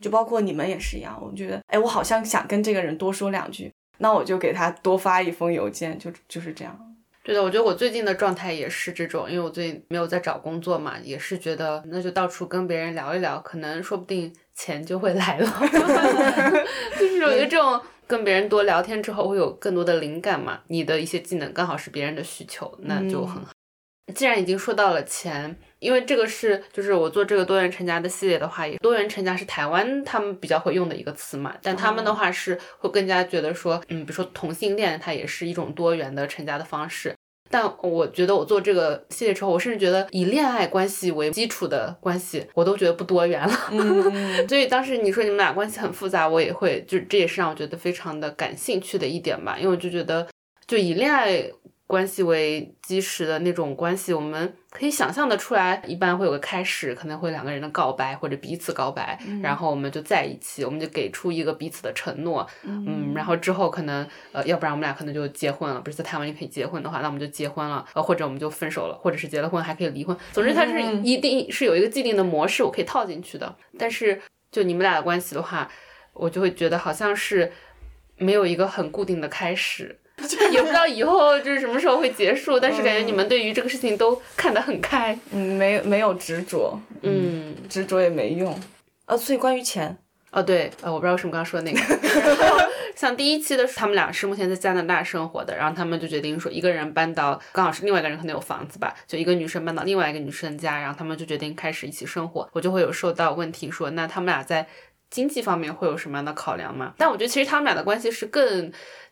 就包括你们也是一样，我觉得，哎，我好像想跟这个人多说两句，那我就给他多发一封邮件，就就是这样。对的，我觉得我最近的状态也是这种，因为我最近没有在找工作嘛，也是觉得那就到处跟别人聊一聊，可能说不定钱就会来了，就是有一种。跟别人多聊天之后，会有更多的灵感嘛？你的一些技能刚好是别人的需求，那就很好。既然已经说到了钱，因为这个是就是我做这个多元成家的系列的话，也多元成家是台湾他们比较会用的一个词嘛。但他们的话是会更加觉得说，嗯，比如说同性恋，它也是一种多元的成家的方式。但我觉得我做这个系列之后，我甚至觉得以恋爱关系为基础的关系，我都觉得不多元了。嗯 所以当时你说你们俩关系很复杂，我也会，就这也是让我觉得非常的感兴趣的一点吧，因为我就觉得，就以恋爱关系为基石的那种关系，我们可以想象的出来，一般会有个开始，可能会两个人的告白或者彼此告白，然后我们就在一起，我们就给出一个彼此的承诺，嗯，然后之后可能呃，要不然我们俩可能就结婚了，不是在台湾也可以结婚的话，那我们就结婚了，呃，或者我们就分手了，或者是结了婚还可以离婚，总之它是一定是有一个既定的模式，我可以套进去的。但是就你们俩的关系的话，我就会觉得好像是没有一个很固定的开始。也不知道以后就是什么时候会结束，但是感觉你们对于这个事情都看得很开，嗯，没没有执着，嗯，执着也没用。啊，所以关于钱，哦，对，呃，我不知道为什么刚刚说那个。像第一期的时候，他们俩是目前在加拿大生活的，然后他们就决定说，一个人搬到刚好是另外一个人可能有房子吧，就一个女生搬到另外一个女生家，然后他们就决定开始一起生活。我就会有受到问题说，那他们俩在经济方面会有什么样的考量吗？但我觉得其实他们俩的关系是更。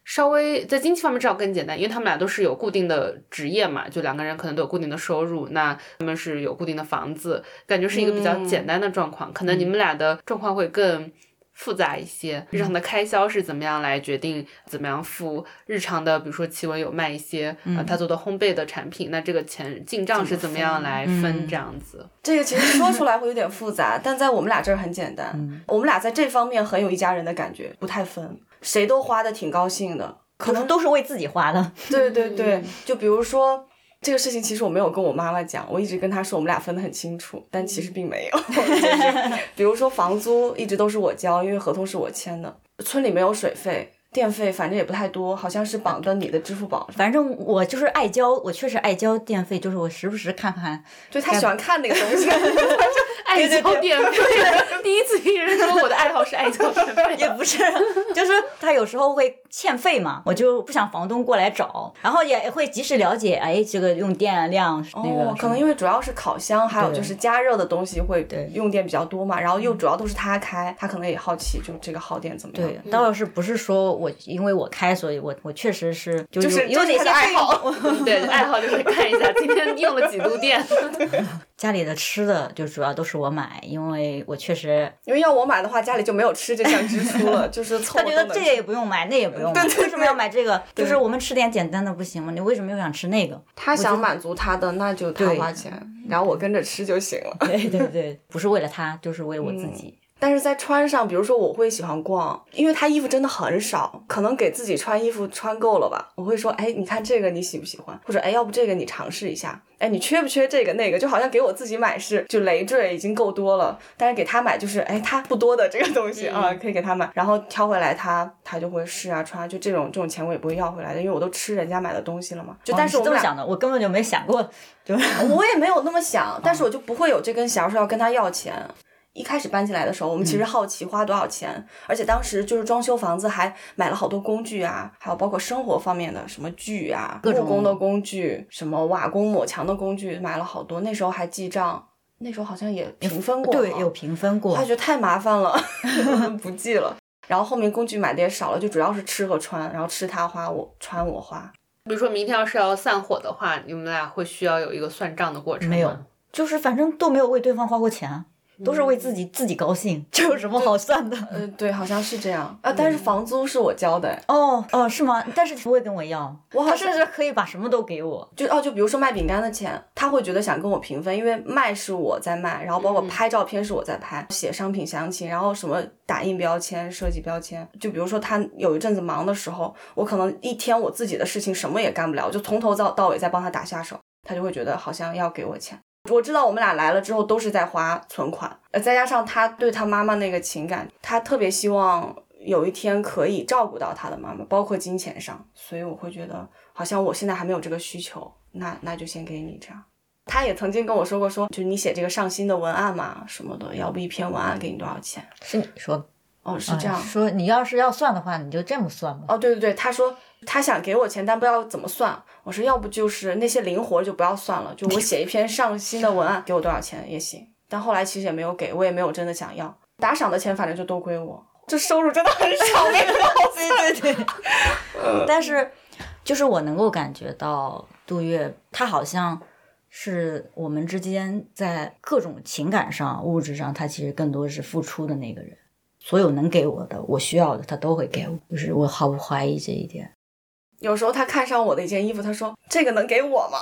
稍微在经济方面至少更简单，因为他们俩都是有固定的职业嘛，就两个人可能都有固定的收入，那他们是有固定的房子，感觉是一个比较简单的状况。可能你们俩的状况会更复杂一些，日常的开销是怎么样来决定怎么样付日常的，比如说奇文有卖一些呃他做的烘焙的产品，那这个钱进账是怎么样来分这样子？这个其实说出来会有点复杂，但在我们俩这儿很简单。我们俩在这方面很有一家人的感觉，不太分，谁都花的挺高兴的。可能都是为自己花的。对对对，就比如说这个事情，其实我没有跟我妈妈讲，我一直跟她说我们俩分得很清楚，但其实并没有。就是比如说房租一直都是我交，因为合同是我签的，村里没有水费。电费反正也不太多，好像是绑的你的支付宝。反正我就是爱交，我确实爱交电费，就是我时不时看看。就他喜欢看那个东西，爱交电费。第一次听人说我的爱好是爱交电费，也不是，就是他有时候会欠费嘛，我就不想房东过来找，然后也会及时了解，哎，这个用电量那个、哦，可能因为主要是烤箱，还有就是加热的东西会用电比较多嘛，然后又主要都是他开，他可能也好奇，就这个耗电怎么样？对，倒是不是说我因为我开，所以我我确实是就就是有哪些爱好，对，爱好就是看一下今天用了几度电。家里的吃的就主要都是我买，因为我确实，因为要我买的话，家里就没有吃这项支出了，就是他觉得这也不用买，那也不用买，为什么要买这个？就是我们吃点简单的不行吗？你为什么又想吃那个？他想满足他的，那就他花钱，然后我跟着吃就行了。对对对，不是为了他，就是为了我自己。但是在穿上，比如说我会喜欢逛，因为他衣服真的很少，可能给自己穿衣服穿够了吧。我会说，哎，你看这个你喜不喜欢？或者哎，要不这个你尝试一下？哎，你缺不缺这个那个？就好像给我自己买是就累赘已经够多了，但是给他买就是哎，他不多的这个东西啊，可以给他买，然后挑回来他他就会试啊穿，就这种这种钱我也不会要回来的，因为我都吃人家买的东西了嘛。就但是我这么想的，我根本就没想过，就我也没有那么想，但是我就不会有这根弦说要跟他要钱。一开始搬进来的时候，我们其实好奇花多少钱，而且当时就是装修房子，还买了好多工具啊，还有包括生活方面的什么锯啊、木工的工具、什么瓦工抹墙的工具，买了好多。那时候还记账，那时候好像也平分过，对，有平分过。他觉得太麻烦了，不记了。然后后面工具买的也少了，就主要是吃和穿，然后吃他花，我穿我花。比如说明天要是要散伙的话，你们俩会需要有一个算账的过程吗？没有，就是反正都没有为对方花过钱。都是为自己自己高兴，这有什么好算的？呃，对，好像是这样 啊。但是房租是我交的。哦哦，是吗？但是不会跟我要，我好甚至可以把什么都给我。就哦，就比如说卖饼干的钱，他会觉得想跟我平分，因为卖是我在卖，然后包括拍照片是我在拍，写商品详情，然后什么打印标签、设计标签。就比如说他有一阵子忙的时候，我可能一天我自己的事情什么也干不了，就从头到到尾在帮他打下手，他就会觉得好像要给我钱。我知道我们俩来了之后都是在花存款，呃，再加上他对他妈妈那个情感，他特别希望有一天可以照顾到他的妈妈，包括金钱上，所以我会觉得好像我现在还没有这个需求，那那就先给你这样。他也曾经跟我说过，说就你写这个上新的文案嘛什么的，要不一篇文案给你多少钱？是你说的。哦，是这样。说你要是要算的话，你就这么算吧。哦，对对对，他说他想给我钱，但不知道怎么算。我说要不就是那些零活就不要算了，就我写一篇上新的文案，给我多少钱也行。但后来其实也没有给我，也没有真的想要打赏的钱，反正就都归我。这收入真的很少，对对对。但是就是我能够感觉到，杜月，他好像是我们之间在各种情感上、物质上，他其实更多是付出的那个人。所有能给我的，我需要的，他都会给我，就是我毫不怀疑这一点。有时候他看上我的一件衣服，他说：“这个能给我吗？”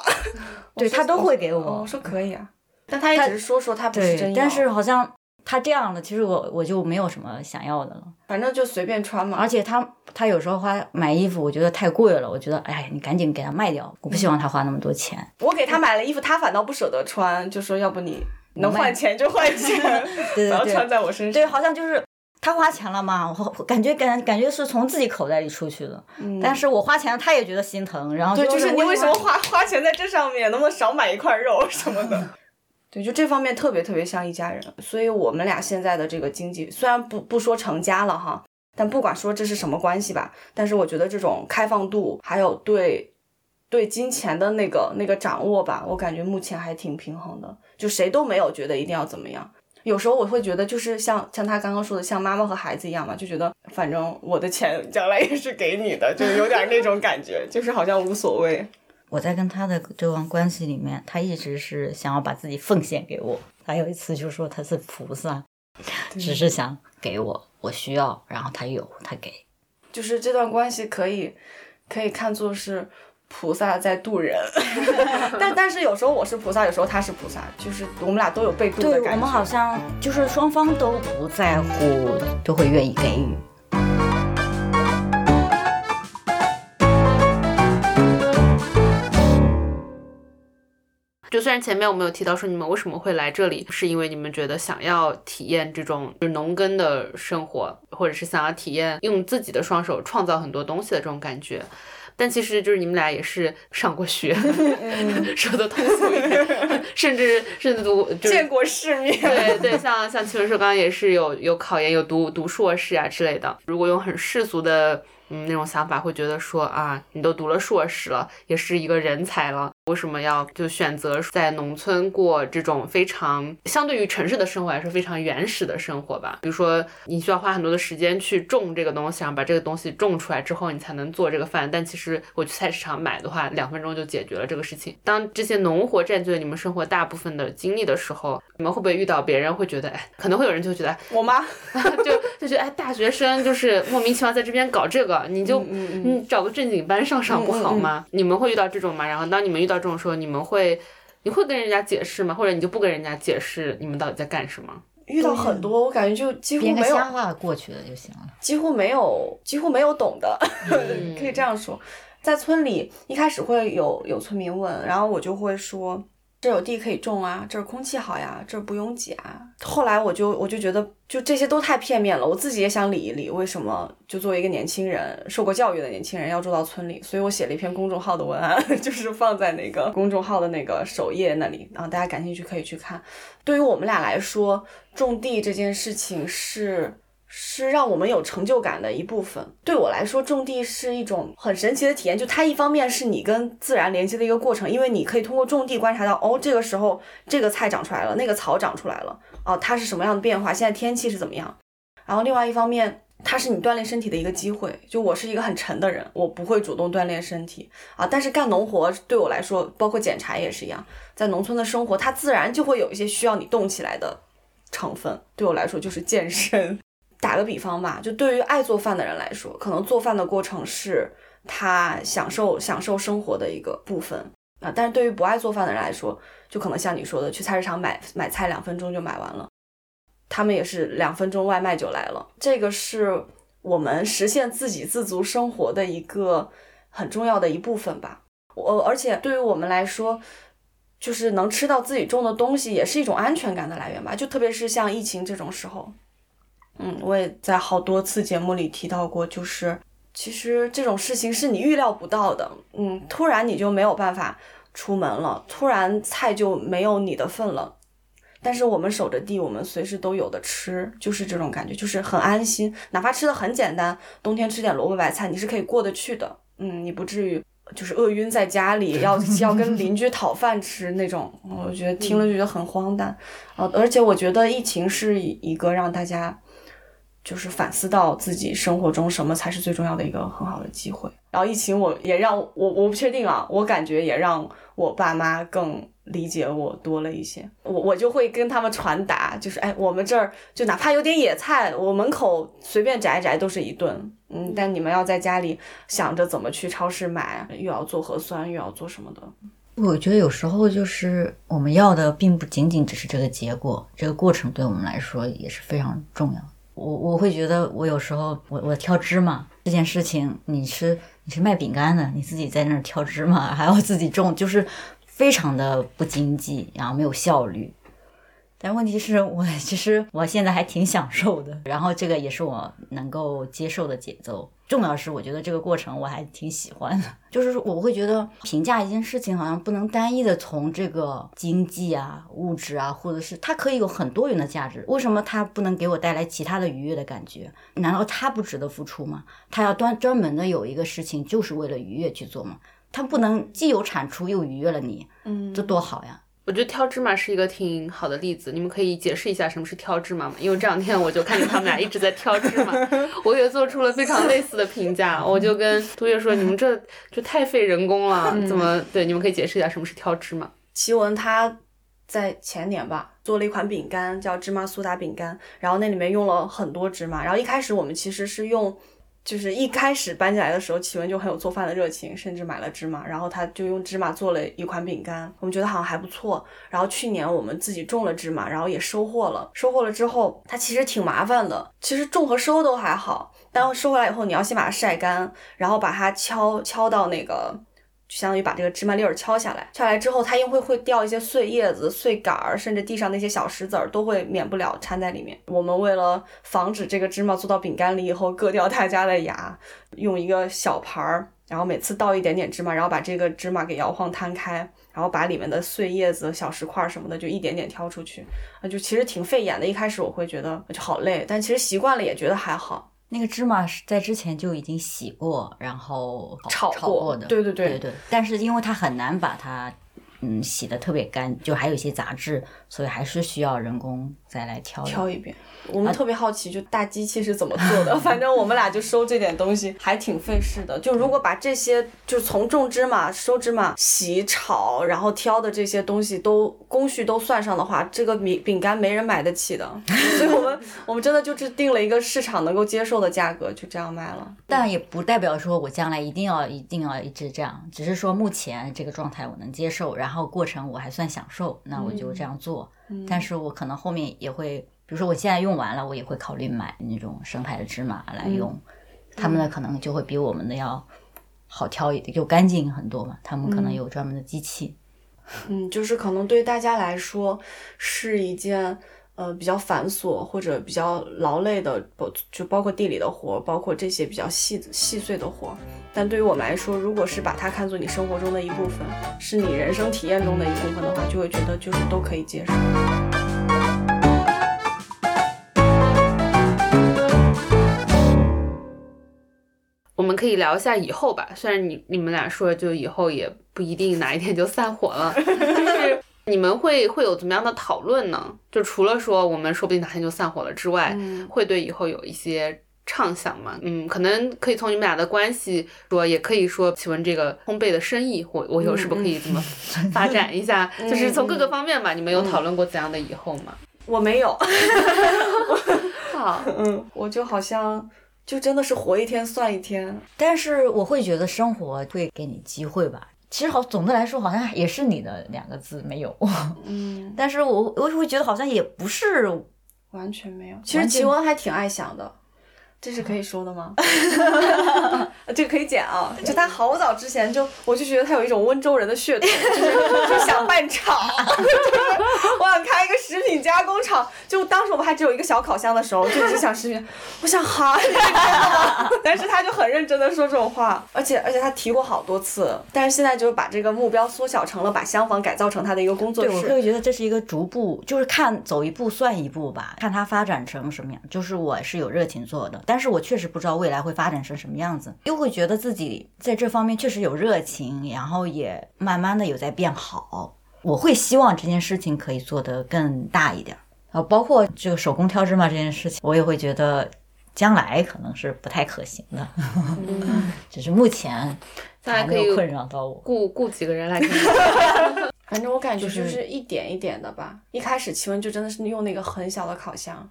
对他都会给我。我说可以啊，但他也只是说说，他不是真要。但是好像他这样的，其实我我就没有什么想要的了。反正就随便穿嘛。而且他他有时候花买衣服，我觉得太贵了，我觉得哎，你赶紧给他卖掉，我不希望他花那么多钱。我给他买了衣服，他反倒不舍得穿，就说要不你能换钱就换钱 不要穿在我身上。对，好像就是。他花钱了嘛？我感觉感感觉是从自己口袋里出去的，但是我花钱，他也觉得心疼。然后对，就是你为什么花花钱在这上面？能不能少买一块肉 什么的？对，就这方面特别特别像一家人。所以我们俩现在的这个经济，虽然不不说成家了哈，但不管说这是什么关系吧，但是我觉得这种开放度，还有对对金钱的那个那个掌握吧，我感觉目前还挺平衡的，就谁都没有觉得一定要怎么样。有时候我会觉得，就是像像他刚刚说的，像妈妈和孩子一样嘛，就觉得反正我的钱将来也是给你的，就有点那种感觉，就是好像无所谓。我在跟他的这段关系里面，他一直是想要把自己奉献给我。还有一次就说他是菩萨，只是想给我，我需要，然后他有，他给。就是这段关系可以可以看作是。菩萨在渡人，但但是有时候我是菩萨，有时候他是菩萨，就是我们俩都有被渡的感觉。对，我们好像就是双方都不在乎，都会愿意给予。就虽然前面我们有提到说你们为什么会来这里，是因为你们觉得想要体验这种就是农耕的生活，或者是想要体验用自己的双手创造很多东西的这种感觉。但其实就是你们俩也是上过学，说的通俗一点，甚至甚至读见过世面。对对，像像秦文硕刚刚也是有有考研，有读读硕士啊之类的。如果用很世俗的。嗯，那种想法会觉得说啊，你都读了硕士了，也是一个人才了，为什么要就选择在农村过这种非常相对于城市的生活来说非常原始的生活吧？比如说，你需要花很多的时间去种这个东西，然后把这个东西种出来之后，你才能做这个饭。但其实我去菜市场买的话，两分钟就解决了这个事情。当这些农活占据了你们生活大部分的精力的时候，你们会不会遇到别人会觉得，哎，可能会有人就觉得，我妈就就觉得，哎，大学生就是莫名其妙在这边搞这个。你就你找个正经班上上不好吗？你们会遇到这种吗？然后当你们遇到这种时候，你们会你会跟人家解释吗？或者你就不跟人家解释你们到底在干什么？遇到很多，我感觉就几乎没有瞎话过去的就行了，几乎没有几乎没有懂的，可以这样说。在村里一开始会有有村民问，然后我就会说。这有地可以种啊，这儿空气好呀，这儿不拥挤啊。后来我就我就觉得，就这些都太片面了。我自己也想理一理，为什么就作为一个年轻人，受过教育的年轻人要住到村里？所以我写了一篇公众号的文案，就是放在那个公众号的那个首页那里，然后大家感兴趣可以去看。对于我们俩来说，种地这件事情是。是让我们有成就感的一部分。对我来说，种地是一种很神奇的体验。就它一方面是你跟自然连接的一个过程，因为你可以通过种地观察到，哦，这个时候这个菜长出来了，那个草长出来了，哦，它是什么样的变化？现在天气是怎么样？然后另外一方面，它是你锻炼身体的一个机会。就我是一个很沉的人，我不会主动锻炼身体啊。但是干农活对我来说，包括捡柴也是一样，在农村的生活，它自然就会有一些需要你动起来的成分。对我来说，就是健身。打个比方吧，就对于爱做饭的人来说，可能做饭的过程是他享受享受生活的一个部分啊。但是对于不爱做饭的人来说，就可能像你说的，去菜市场买买菜两分钟就买完了，他们也是两分钟外卖就来了。这个是我们实现自给自足生活的一个很重要的一部分吧。我而且对于我们来说，就是能吃到自己种的东西，也是一种安全感的来源吧。就特别是像疫情这种时候。嗯，我也在好多次节目里提到过，就是其实这种事情是你预料不到的。嗯，突然你就没有办法出门了，突然菜就没有你的份了。但是我们守着地，我们随时都有的吃，就是这种感觉，就是很安心。哪怕吃的很简单，冬天吃点萝卜白菜，你是可以过得去的。嗯，你不至于就是饿晕在家里，要 要跟邻居讨饭吃那种。我觉得听了就觉得很荒诞。呃，而且我觉得疫情是一个让大家。就是反思到自己生活中什么才是最重要的一个很好的机会。然后疫情我也让我我不确定啊，我感觉也让我爸妈更理解我多了一些。我我就会跟他们传达，就是哎，我们这儿就哪怕有点野菜，我门口随便摘摘都是一顿。嗯，但你们要在家里想着怎么去超市买，又要做核酸，又要做什么的。我觉得有时候就是我们要的，并不仅仅只是这个结果，这个过程对我们来说也是非常重要。我我会觉得，我有时候我我挑芝麻这件事情，你是你是卖饼干的，你自己在那儿挑芝麻，还要自己种，就是非常的不经济，然后没有效率。但问题是我 其实我现在还挺享受的，然后这个也是我能够接受的节奏。重要是我觉得这个过程我还挺喜欢的，就是我会觉得评价一件事情好像不能单一的从这个经济啊、物质啊，或者是它可以有很多元的价值。为什么它不能给我带来其他的愉悦的感觉？难道它不值得付出吗？它要专专门的有一个事情就是为了愉悦去做吗？它不能既有产出又愉悦了你，嗯，这多好呀！我觉得挑芝麻是一个挺好的例子，你们可以解释一下什么是挑芝麻吗？因为这两天我就看见他们俩一直在挑芝麻，我也做出了非常类似的评价。我就跟杜月说：“你们这就太费人工了，怎么？对，你们可以解释一下什么是挑芝麻。”奇文他在前年吧做了一款饼干，叫芝麻苏打饼干，然后那里面用了很多芝麻。然后一开始我们其实是用。就是一开始搬进来的时候，启文就很有做饭的热情，甚至买了芝麻，然后他就用芝麻做了一款饼干，我们觉得好像还不错。然后去年我们自己种了芝麻，然后也收获了，收获了之后，它其实挺麻烦的。其实种和收都还好，但收回来以后，你要先把它晒干，然后把它敲敲到那个。就相当于把这个芝麻粒儿敲下来，敲下来之后，它因为会掉一些碎叶子、碎杆儿，甚至地上那些小石子儿都会免不了掺在里面。我们为了防止这个芝麻做到饼干里以后硌掉大家的牙，用一个小盘儿，然后每次倒一点点芝麻，然后把这个芝麻给摇晃摊开，然后把里面的碎叶子、小石块什么的就一点点挑出去，啊，就其实挺费眼的。一开始我会觉得就好累，但其实习惯了也觉得还好。那个芝麻是在之前就已经洗过，然后炒过的。对对对对。但是因为它很难把它，嗯，洗的特别干，就还有一些杂质，所以还是需要人工再来挑挑一遍。我们特别好奇，就大机器是怎么做的。反正我们俩就收这点东西，还挺费事的。就如果把这些，就从种芝麻、收芝麻、洗、炒，然后挑的这些东西都工序都算上的话，这个饼饼干没人买得起的。所以我们我们真的就是定了一个市场能够接受的价格，就这样卖了。但也不代表说我将来一定要一定要一直这样，只是说目前这个状态我能接受，然后过程我还算享受，那我就这样做。但是我可能后面也会。比如说我现在用完了，我也会考虑买那种生态的芝麻来用，他们的可能就会比我们的要好挑一点，就干净很多嘛。他们可能有专门的机器。嗯，就是可能对大家来说是一件呃比较繁琐或者比较劳累的，包就包括地里的活，包括这些比较细细碎的活。但对于我们来说，如果是把它看作你生活中的一部分，是你人生体验中的一部分的话，就会觉得就是都可以接受。我们可以聊一下以后吧，虽然你你们俩说就以后也不一定哪一天就散伙了，就是你们会会有怎么样的讨论呢？就除了说我们说不定哪天就散伙了之外，会对以后有一些畅想吗？嗯，可能可以从你们俩的关系说，也可以说请问这个烘焙的生意，我我有是不是可以这么发展一下？就是从各个方面吧，你们有讨论过怎样的以后吗？我没有，好，嗯，我就好像。就真的是活一天算一天，但是我会觉得生活会给你机会吧。其实好，总的来说好像也是你的两个字没有。嗯，但是我我会觉得好像也不是完全没有。其实齐文还挺爱想的。这是可以说的吗？这个可以剪啊！就他好早之前就，我就觉得他有一种温州人的血统，就是就想办厂，我想开一个食品加工厂。就当时我们还只有一个小烤箱的时候，就一直想食品。我想哈，但是他就很认真的说这种话，而且而且他提过好多次。但是现在就是把这个目标缩小成了把厢房改造成他的一个工作室。对，我会觉得这是一个逐步，就是看走一步算一步吧，看他发展成什么样。就是我是有热情做的，但。是我确实不知道未来会发展成什么样子，又会觉得自己在这方面确实有热情，然后也慢慢的有在变好。我会希望这件事情可以做得更大一点，啊，包括这个手工挑芝麻这件事情，我也会觉得将来可能是不太可行的，只是目前那还可以还没有困扰到我。雇雇几个人来。反正我感觉就就是是一点一点的吧。一开始气温就真的是用那个很小的烤箱，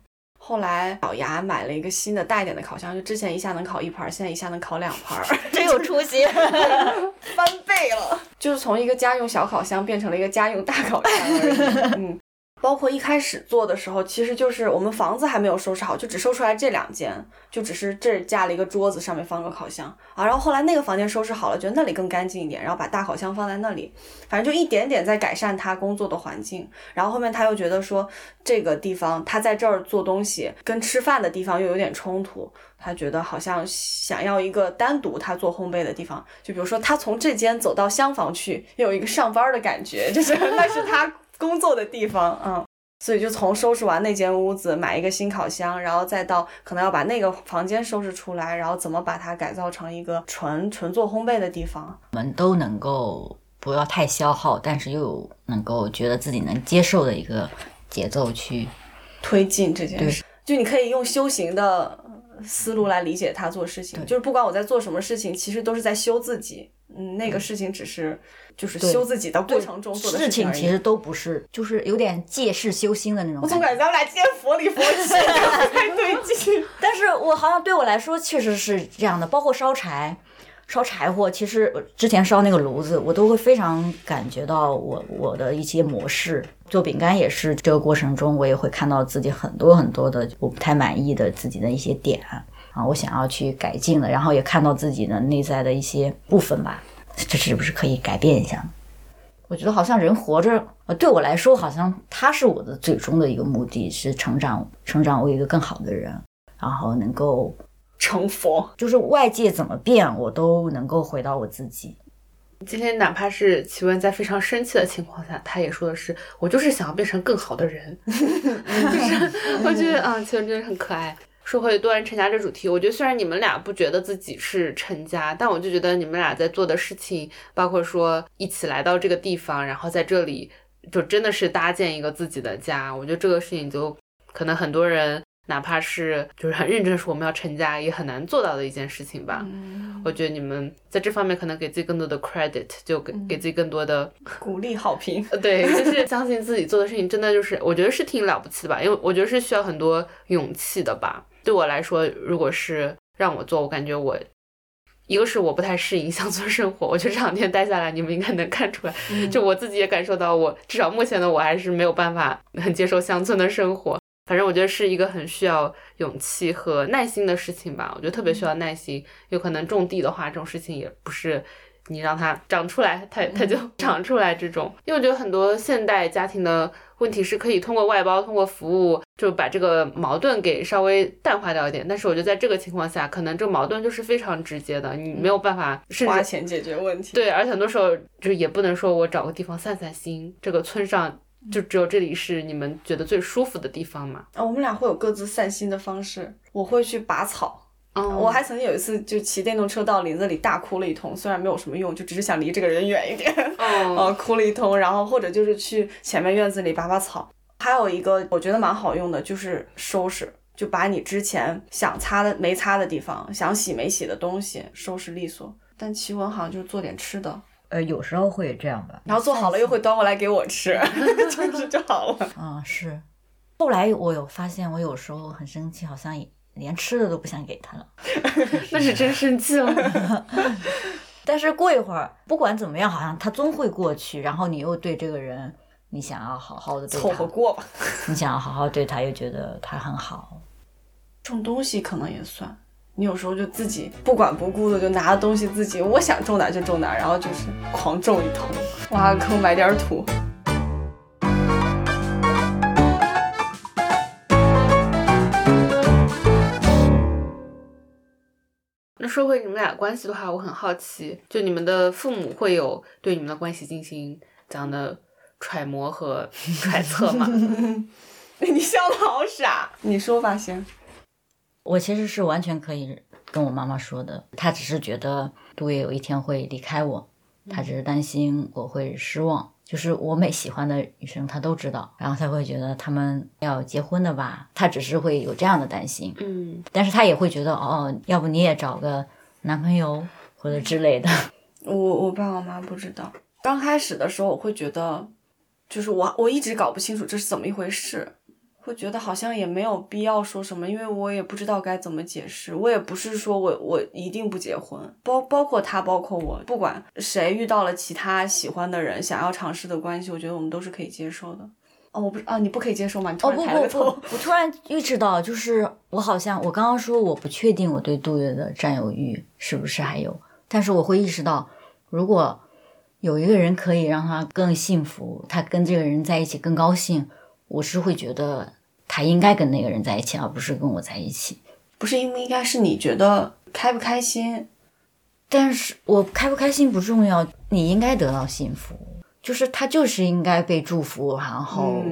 后来咬牙买了一个新的大一点的烤箱，就之前一下能烤一盘儿，现在一下能烤两盘儿，真有出息，翻倍了。就是从一个家用小烤箱变成了一个家用大烤箱而已。嗯。包括一开始做的时候，其实就是我们房子还没有收拾好，就只收出来这两间，就只是这架了一个桌子，上面放个烤箱啊。然后后来那个房间收拾好了，觉得那里更干净一点，然后把大烤箱放在那里，反正就一点点在改善他工作的环境。然后后面他又觉得说这个地方他在这儿做东西跟吃饭的地方又有点冲突，他觉得好像想要一个单独他做烘焙的地方，就比如说他从这间走到厢房去，又有一个上班的感觉，就是 那是他工作的地方，嗯。所以就从收拾完那间屋子，买一个新烤箱，然后再到可能要把那个房间收拾出来，然后怎么把它改造成一个纯纯做烘焙的地方。我们都能够不要太消耗，但是又有能够觉得自己能接受的一个节奏去。推进这件事，就你可以用修行的思路来理解他做事情，就是不管我在做什么事情，其实都是在修自己。嗯，那个事情只是就是修自己的过程中做的事情其实都不是，就是有点借势修心的那种。我总感觉咱们俩今天佛里佛气，不太对劲。但是我好像对我来说确实是这样的，包括烧柴。烧柴火，其实之前烧那个炉子，我都会非常感觉到我我的一些模式。做饼干也是，这个过程中我也会看到自己很多很多的我不太满意的自己的一些点啊，我想要去改进的，然后也看到自己的内在的一些部分吧，这是不是可以改变一下？我觉得好像人活着，呃，对我来说，好像他是我的最终的一个目的，是成长，成长为一个更好的人，然后能够成佛，就是外界怎么变，我都能够回到我自己。今天哪怕是奇文在非常生气的情况下，他也说的是我就是想要变成更好的人，就是我觉得啊，奇文真的很可爱。说回多人成家这主题，我觉得虽然你们俩不觉得自己是成家，但我就觉得你们俩在做的事情，包括说一起来到这个地方，然后在这里就真的是搭建一个自己的家。我觉得这个事情就可能很多人。哪怕是就是很认真说我们要成家，也很难做到的一件事情吧。嗯我觉得你们在这方面可能给自己更多的 credit，就给给自己更多的鼓励好评。呃，对，就是 相信自己做的事情真的就是，我觉得是挺了不起的吧，因为我觉得是需要很多勇气的吧。对我来说，如果是让我做，我感觉我一个是我不太适应 乡村生活，我觉得这两天待下来，你们应该能看出来，就我自己也感受到我，至少目前的我还是没有办法很接受乡村的生活。反正我觉得是一个很需要勇气和耐心的事情吧。我觉得特别需要耐心。有可能种地的话，这种事情也不是你让它长出来，它它就 长出来这种。因为我觉得很多现代家庭的问题是可以通过外包、通过服务，就把这个矛盾给稍微淡化掉一点。但是我觉得在这个情况下，可能这个矛盾就是非常直接的，你没有办法，甚至花钱解决问题。对，而且很多时候就也不能说我找个地方散散心，这个村上。就只有这里是你们觉得最舒服的地方嘛？啊，我们俩会有各自散心的方式。我会去拔草，嗯，我还曾经有一次就骑电动车到林子里大哭了一通，虽然没有什么用，就只是想离这个人远一点，哦，呃，哭了一通。然后或者就是去前面院子里拔拔草。还有一个我觉得蛮好用的，就是收拾，就把你之前想擦的没擦的地方，想洗没洗的东西收拾利索。但奇文好像就是做点吃的。呃，有时候会这样吧，然后做好了又会端过来给我吃，就是就好了。啊、是。后来我有发现，我有时候很生气，好像连吃的都不想给他了。那是真生气了。但是过一会儿，不管怎么样，好像他终会过去。然后你又对这个人，你想要好好的凑合，过吧。你想要好好对他，又觉得他很好。种东西可能也算，你有时候就自己不管不顾的就拿着东西自己，我想种哪就种哪，然后就是狂种一通，挖个坑埋点土。说回你们俩关系的话，我很好奇，就你们的父母会有对你们的关系进行这样的揣摩和 揣测吗？你笑的好傻，你说吧行。我其实是完全可以跟我妈妈说的，她只是觉得杜月有一天会离开我，他只是担心我会失望。就是我每喜欢的女生，他都知道，然后他会觉得他们要结婚的吧，他只是会有这样的担心。嗯，但是他也会觉得，哦，要不你也找个男朋友或者之类的。我我爸我妈不知道。刚开始的时候，我会觉得，就是我我一直搞不清楚这是怎么一回事。会觉得好像也没有必要说什么，因为我也不知道该怎么解释。我也不是说我我一定不结婚，包包括他，包括我，不管谁遇到了其他喜欢的人，想要尝试的关系，我觉得我们都是可以接受的。哦，我不啊，你不可以接受吗？你突然抬了个头。哦不不不，我突然意识到，就是我好像我刚刚说我不确定我对杜月的占有欲是不是还有，但是我会意识到，如果有一个人可以让他更幸福，他跟这个人在一起更高兴。我是会觉得他应该跟那个人在一起，而不是跟我在一起。不是应不应该是你觉得开不开心？但是我开不开心不重要，你应该得到幸福，就是他就是应该被祝福，然后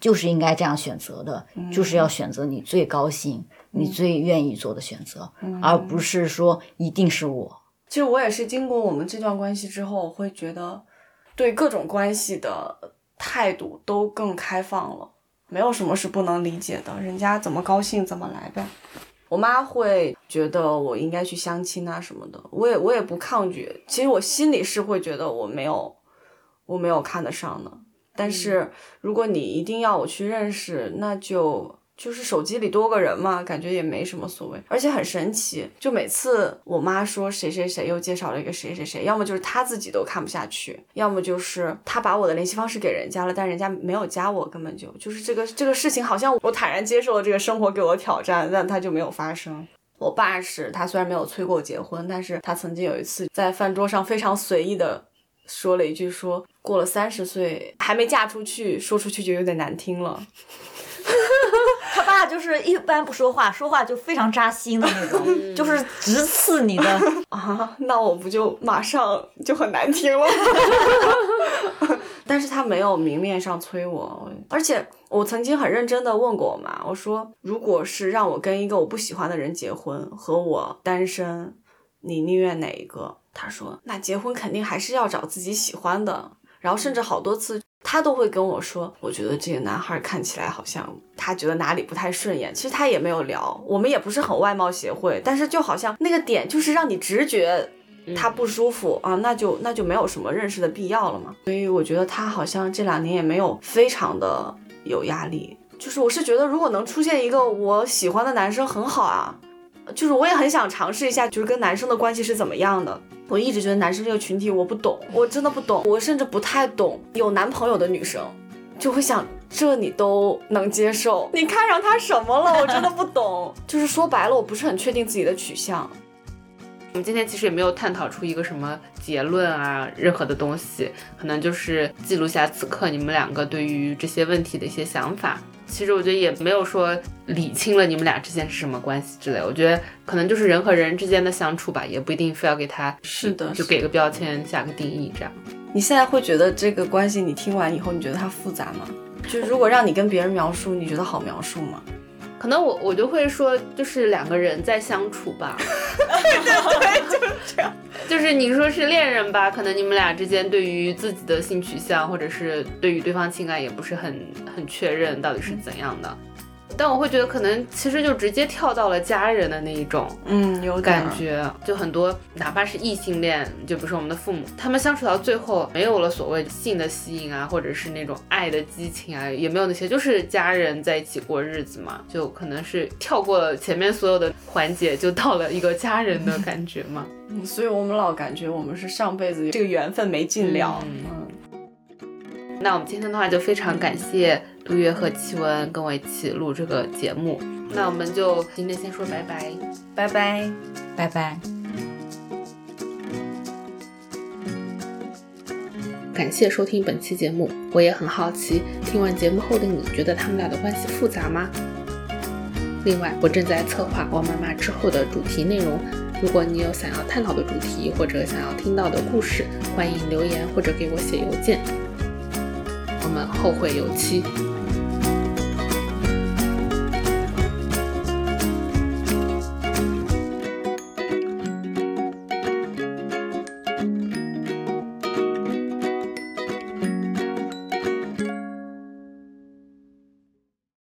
就是应该这样选择的，就是要选择你最高兴、你最愿意做的选择，而不是说一定是我。其实我也是经过我们这段关系之后，我会觉得对各种关系的。态度都更开放了，没有什么是不能理解的，人家怎么高兴怎么来呗。我妈会觉得我应该去相亲啊什么的，我也我也不抗拒。其实我心里是会觉得我没有我没有看得上的，但是如果你一定要我去认识，那就。就是手机里多个人嘛，感觉也没什么所谓，而且很神奇。就每次我妈说谁谁谁又介绍了一个谁谁谁，要么就是她自己都看不下去，要么就是她把我的联系方式给人家了，但人家没有加我，根本就就是这个这个事情，好像我坦然接受了这个生活给我挑战，但它就没有发生。我爸是他虽然没有催过我结婚，但是他曾经有一次在饭桌上非常随意的说了一句，说过了三十岁还没嫁出去，说出去就有点难听了。他爸就是一般不说话，说话就非常扎心的那种，就是直刺你的 啊。那我不就马上就很难听了？但是他没有明面上催我，而且我曾经很认真的问过我妈，我说如果是让我跟一个我不喜欢的人结婚，和我单身，你宁愿哪一个？他说那结婚肯定还是要找自己喜欢的。然后甚至好多次。他都会跟我说，我觉得这个男孩看起来好像他觉得哪里不太顺眼。其实他也没有聊，我们也不是很外貌协会，但是就好像那个点就是让你直觉他不舒服啊，那就那就没有什么认识的必要了嘛。所以我觉得他好像这两年也没有非常的有压力。就是我是觉得如果能出现一个我喜欢的男生很好啊，就是我也很想尝试一下，就是跟男生的关系是怎么样的。我一直觉得男生这个群体我不懂，我真的不懂，我甚至不太懂有男朋友的女生，就会想这你都能接受，你看上他什么了？我真的不懂，就是说白了，我不是很确定自己的取向。我们今天其实也没有探讨出一个什么结论啊，任何的东西，可能就是记录下此刻你们两个对于这些问题的一些想法。其实我觉得也没有说理清了你们俩之间是什么关系之类，我觉得可能就是人和人之间的相处吧，也不一定非要给他是的，就给个标签下个定义这样。你现在会觉得这个关系，你听完以后，你觉得它复杂吗？就如果让你跟别人描述，你觉得好描述吗？可能我我就会说，就是两个人在相处吧。对对对，就是这样。就是你说是恋人吧，可能你们俩之间对于自己的性取向，或者是对于对方情感，也不是很很确认到底是怎样的。但我会觉得，可能其实就直接跳到了家人的那一种，嗯，有感觉。就很多，哪怕是异性恋，就比如说我们的父母，他们相处到最后，没有了所谓性的吸引啊，或者是那种爱的激情啊，也没有那些，就是家人在一起过日子嘛。就可能是跳过了前面所有的环节，就到了一个家人的感觉嘛。嗯，所以我们老感觉我们是上辈子这个缘分没尽了。嗯。那我们今天的话就非常感谢杜月和奇文跟我一起录这个节目。那我们就今天先说拜拜，拜拜，拜拜。感谢收听本期节目。我也很好奇，听完节目后的你觉得他们俩的关系复杂吗？另外，我正在策划《我妈妈》之后的主题内容。如果你有想要探讨的主题或者想要听到的故事，欢迎留言或者给我写邮件。我们后会有期。